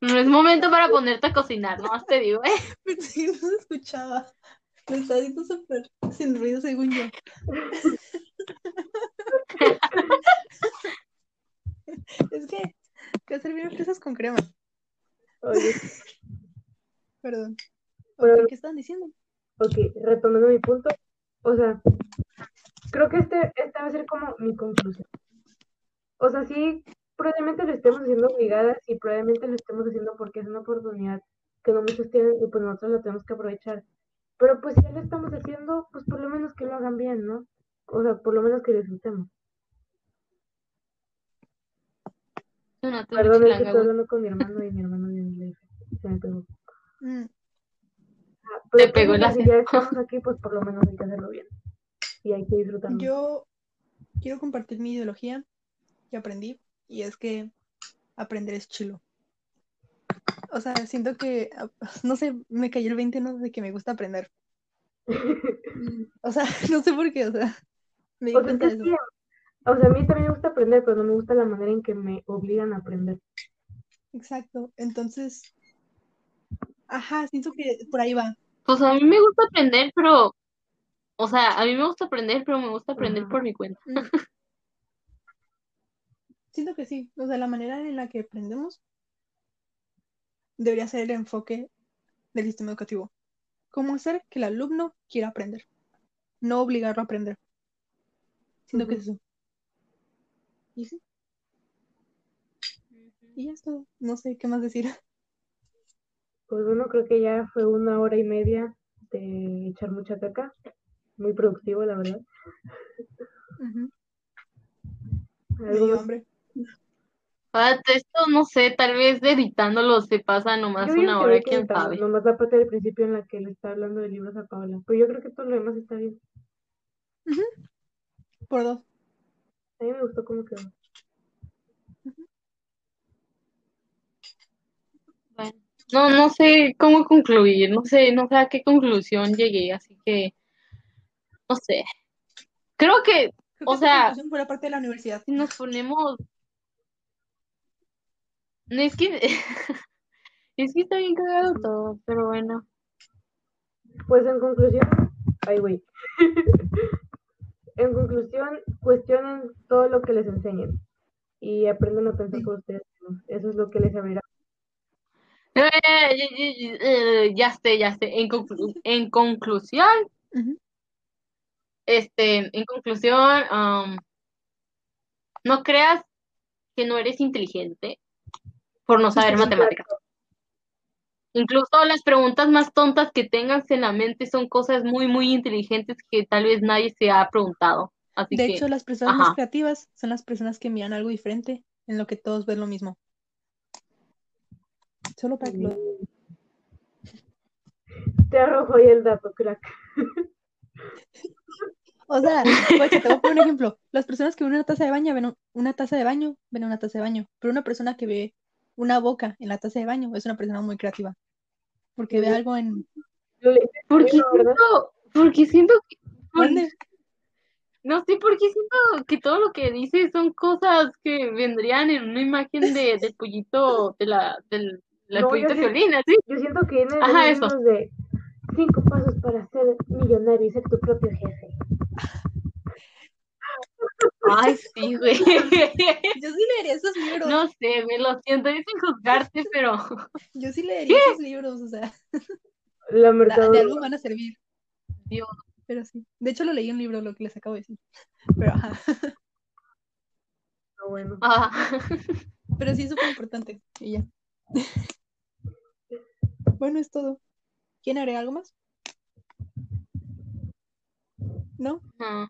Speaker 3: No es momento para ponerte a cocinar, nomás te digo, ¿eh? [laughs]
Speaker 1: Pensé que no se escuchaba. Diciendo súper sin ruido, según yo. es que, que servir fresas con crema.
Speaker 2: Oye,
Speaker 1: Perdón. ¿Qué estaban diciendo?
Speaker 2: ok, retomando mi punto, o sea, creo que este, esta va a ser como mi conclusión. O sea, sí, probablemente lo estemos haciendo obligadas y probablemente lo estemos haciendo porque es una oportunidad que no muchos tienen y pues nosotros la tenemos que aprovechar. Pero pues si ya lo estamos haciendo, pues por lo menos que lo hagan bien, ¿no? O sea, por lo menos que disfrutemos.
Speaker 3: No,
Speaker 2: Perdón, es que estoy hablando con mi hermano y mi hermano viene de DF. Se me pegó.
Speaker 1: Mm,
Speaker 2: Pero
Speaker 3: Te pegó
Speaker 2: pues, sea, si ya estamos aquí, pues por lo menos hay que hacerlo bien. Y hay que disfrutarlo.
Speaker 1: Yo quiero compartir mi ideología que aprendí y es que aprender es chilo. O sea, siento que, [laughs] no sé, me cayó el 20, ¿no? De que me gusta aprender. O sea, [laughs] no sé por qué, o sea, me di
Speaker 2: O sea, es
Speaker 1: cuenta
Speaker 2: que
Speaker 1: de
Speaker 2: sí,
Speaker 1: eso.
Speaker 2: o sea, a mí también me gusta aprender, pero no me gusta la manera en que me obligan a aprender.
Speaker 1: Exacto. Entonces, ajá, siento que por ahí va.
Speaker 3: Pues a mí me gusta aprender, pero, o sea, a mí me gusta aprender, pero me gusta aprender por mi cuenta.
Speaker 1: Mm. Siento que sí. O sea, la manera en la que aprendemos debería ser el enfoque del sistema educativo. ¿Cómo hacer que el alumno quiera aprender? No obligarlo a aprender. Siento que es eso. Y sí, y ya es todo. No sé qué más decir.
Speaker 2: Pues bueno, creo que ya fue una hora y media de echar mucha caca. Muy productivo, la verdad. Algo
Speaker 1: dio
Speaker 2: más-
Speaker 1: hambre.
Speaker 3: Ah, esto no sé, tal vez editándolo se pasa nomás una hora, quién sabe.
Speaker 2: Nomás la parte del principio en la que le está hablando de libros a Paola. Pero yo creo que todo lo demás está bien.
Speaker 1: Por dos.
Speaker 2: A mí me gustó cómo quedó.
Speaker 3: Bueno, no, no sé cómo concluir, no sé, no sé a qué conclusión llegué, así que, no sé. Creo que,
Speaker 1: Creo
Speaker 3: o
Speaker 1: que
Speaker 3: sea,
Speaker 1: conclusión fue la parte de la universidad.
Speaker 3: si nos ponemos, no es que, [laughs] es que está bien cagado todo, pero bueno.
Speaker 2: Pues en conclusión, ay güey. [laughs] en conclusión, cuestionen todo lo que les enseñen y aprendan a pensar
Speaker 1: Sí.
Speaker 2: por ustedes. Eso es lo que les abrirá. [laughs]
Speaker 3: Ya sé, ya sé. En, conclu- en conclusión, este, en conclusión, um, no creas que no eres inteligente por no saber matemáticas. Incluso las preguntas más tontas que tengas en la mente son cosas muy, muy inteligentes que tal vez nadie se ha preguntado. Así
Speaker 1: De
Speaker 3: que,
Speaker 1: hecho, las personas más creativas son las personas que miran algo diferente en lo que todos ven lo mismo. Solo para que lo...
Speaker 2: Te arrojo ahí el dato, crack.
Speaker 1: O sea, te voy a poner un ejemplo. Las personas que ven una taza de baño ven un- una taza de baño, ven una taza de baño. Pero una persona que ve una boca en la taza de baño es una persona muy creativa. Porque ve algo en...
Speaker 3: Porque siento, porque siento que, no sé por qué siento que todo lo que dice son cosas que vendrían en una imagen de, del pollito, de la, del, del
Speaker 2: No, yo sí-
Speaker 3: violín, ¿sí?
Speaker 2: Yo siento que viene de
Speaker 3: Ajá, eso.
Speaker 2: de cinco pasos para ser millonario y ser tu propio jefe.
Speaker 3: Ay, sí, güey. [laughs]
Speaker 1: Yo sí leería esos libros.
Speaker 3: No sé, güey, lo siento, es sin juzgarte, pero [laughs]
Speaker 1: Yo sí leería esos libros, o sea,
Speaker 2: La [laughs] mercado.
Speaker 1: de algo van a servir.
Speaker 3: Dios.
Speaker 1: Pero sí. De hecho, lo leí en un libro, lo que les acabo de decir. Pero ajá.
Speaker 2: bueno.
Speaker 3: Ah,
Speaker 1: Pero sí es súper importante. Y ya. Bueno, es todo. ¿Quién agrega algo más? ¿No?
Speaker 3: ah.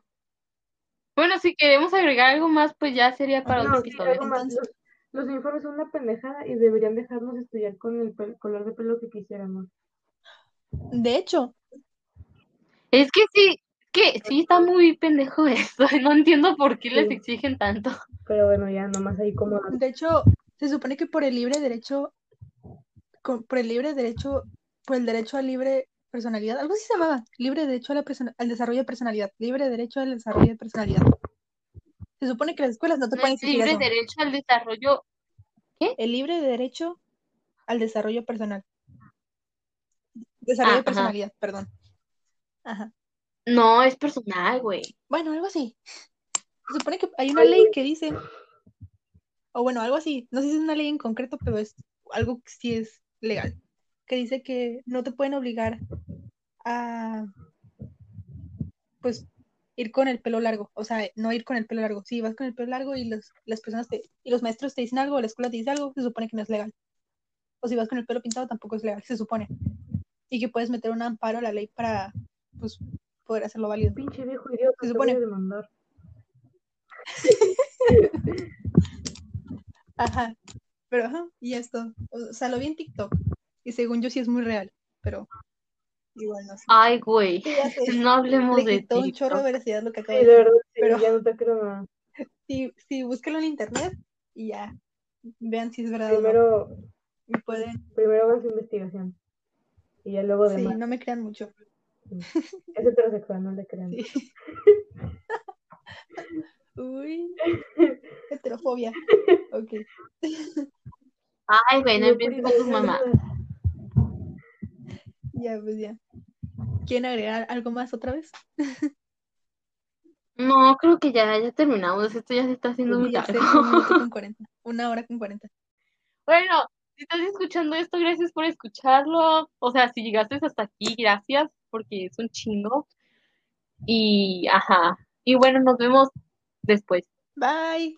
Speaker 3: Bueno, si queremos agregar algo más, pues ya sería para
Speaker 2: No,
Speaker 3: otro
Speaker 2: sí,
Speaker 3: episodio.
Speaker 2: algo más.
Speaker 1: Entonces-
Speaker 2: Los, los uniformes son una pendejada y deberían dejarnos estudiar con el pel- color de pelo que quisiéramos.
Speaker 1: De hecho,
Speaker 3: Es que sí, que sí está muy pendejo esto. [laughs] No entiendo por qué les exigen tanto.
Speaker 2: Pero bueno, ya nomás ahí como
Speaker 1: de hecho, se supone que por el libre derecho, con- por el libre derecho, por el derecho a libre personalidad, algo así se llamaba, libre derecho a la persona- al desarrollo de personalidad, libre derecho al desarrollo de personalidad. Se supone que las escuelas no te
Speaker 3: No
Speaker 1: pueden exigir
Speaker 3: libre
Speaker 1: eso.
Speaker 3: derecho al desarrollo.
Speaker 1: El libre derecho al desarrollo personal. Desarrollo
Speaker 3: Ah,
Speaker 1: de
Speaker 3: ajá.
Speaker 1: personalidad, perdón. Ajá.
Speaker 3: No, es personal, güey.
Speaker 1: Bueno, algo así. Se supone que hay una ley que dice, o bueno, algo así, no sé si es una ley en concreto, pero es algo que sí es legal, que dice que no te pueden obligar a, pues, ir con el pelo largo, o sea, no ir con el pelo largo. Si vas con el pelo largo y los, las personas te, y los maestros te dicen algo, la escuela te dice algo, se supone que no es legal. O si vas con el pelo pintado, tampoco es legal, se supone. Y que puedes meter un amparo a la ley para, pues, poder hacerlo válido.
Speaker 2: pinche viejo idiota,
Speaker 1: Se
Speaker 2: te
Speaker 1: supone.
Speaker 2: voy a demandar. [laughs]
Speaker 1: Ajá, pero ajá, y esto, o sea, lo vi en TikTok, y según yo sí es muy real, pero igual no sé.
Speaker 3: Ay, güey.
Speaker 1: Sí,
Speaker 3: No hablemos
Speaker 1: le
Speaker 3: de
Speaker 1: quitó un chorro de veracidad lo que
Speaker 2: Sí,
Speaker 1: acabo
Speaker 2: de
Speaker 1: de decir.
Speaker 2: verdad, sí,
Speaker 1: Pero-
Speaker 2: ya no te creo nada. [laughs]
Speaker 1: Sí, sí, búsquenlo en internet y ya, vean si es verdad o no.
Speaker 2: Primero,
Speaker 1: Y pueden,
Speaker 2: primero hagan su investigación. Y ya luego
Speaker 1: sí,
Speaker 2: demás.
Speaker 1: no me crean mucho.
Speaker 2: Es heterosexual, no le crean. [laughs]
Speaker 1: Uy, [laughs] heterofobia. Ok.
Speaker 3: Ay, güey, no empieces con
Speaker 2: igual,
Speaker 3: mamás. [laughs]
Speaker 1: Ya, pues ya. ¿Quieren agregar algo más otra vez?
Speaker 3: No, creo que ya, ya terminamos. Esto ya se está haciendo muy
Speaker 1: 40. [laughs] Una hora con 40.
Speaker 3: Bueno, si estás escuchando esto, gracias por escucharlo. O sea, si llegaste hasta aquí, gracias, porque es un chingo. Y, ajá. Y bueno, nos vemos después.
Speaker 1: Bye.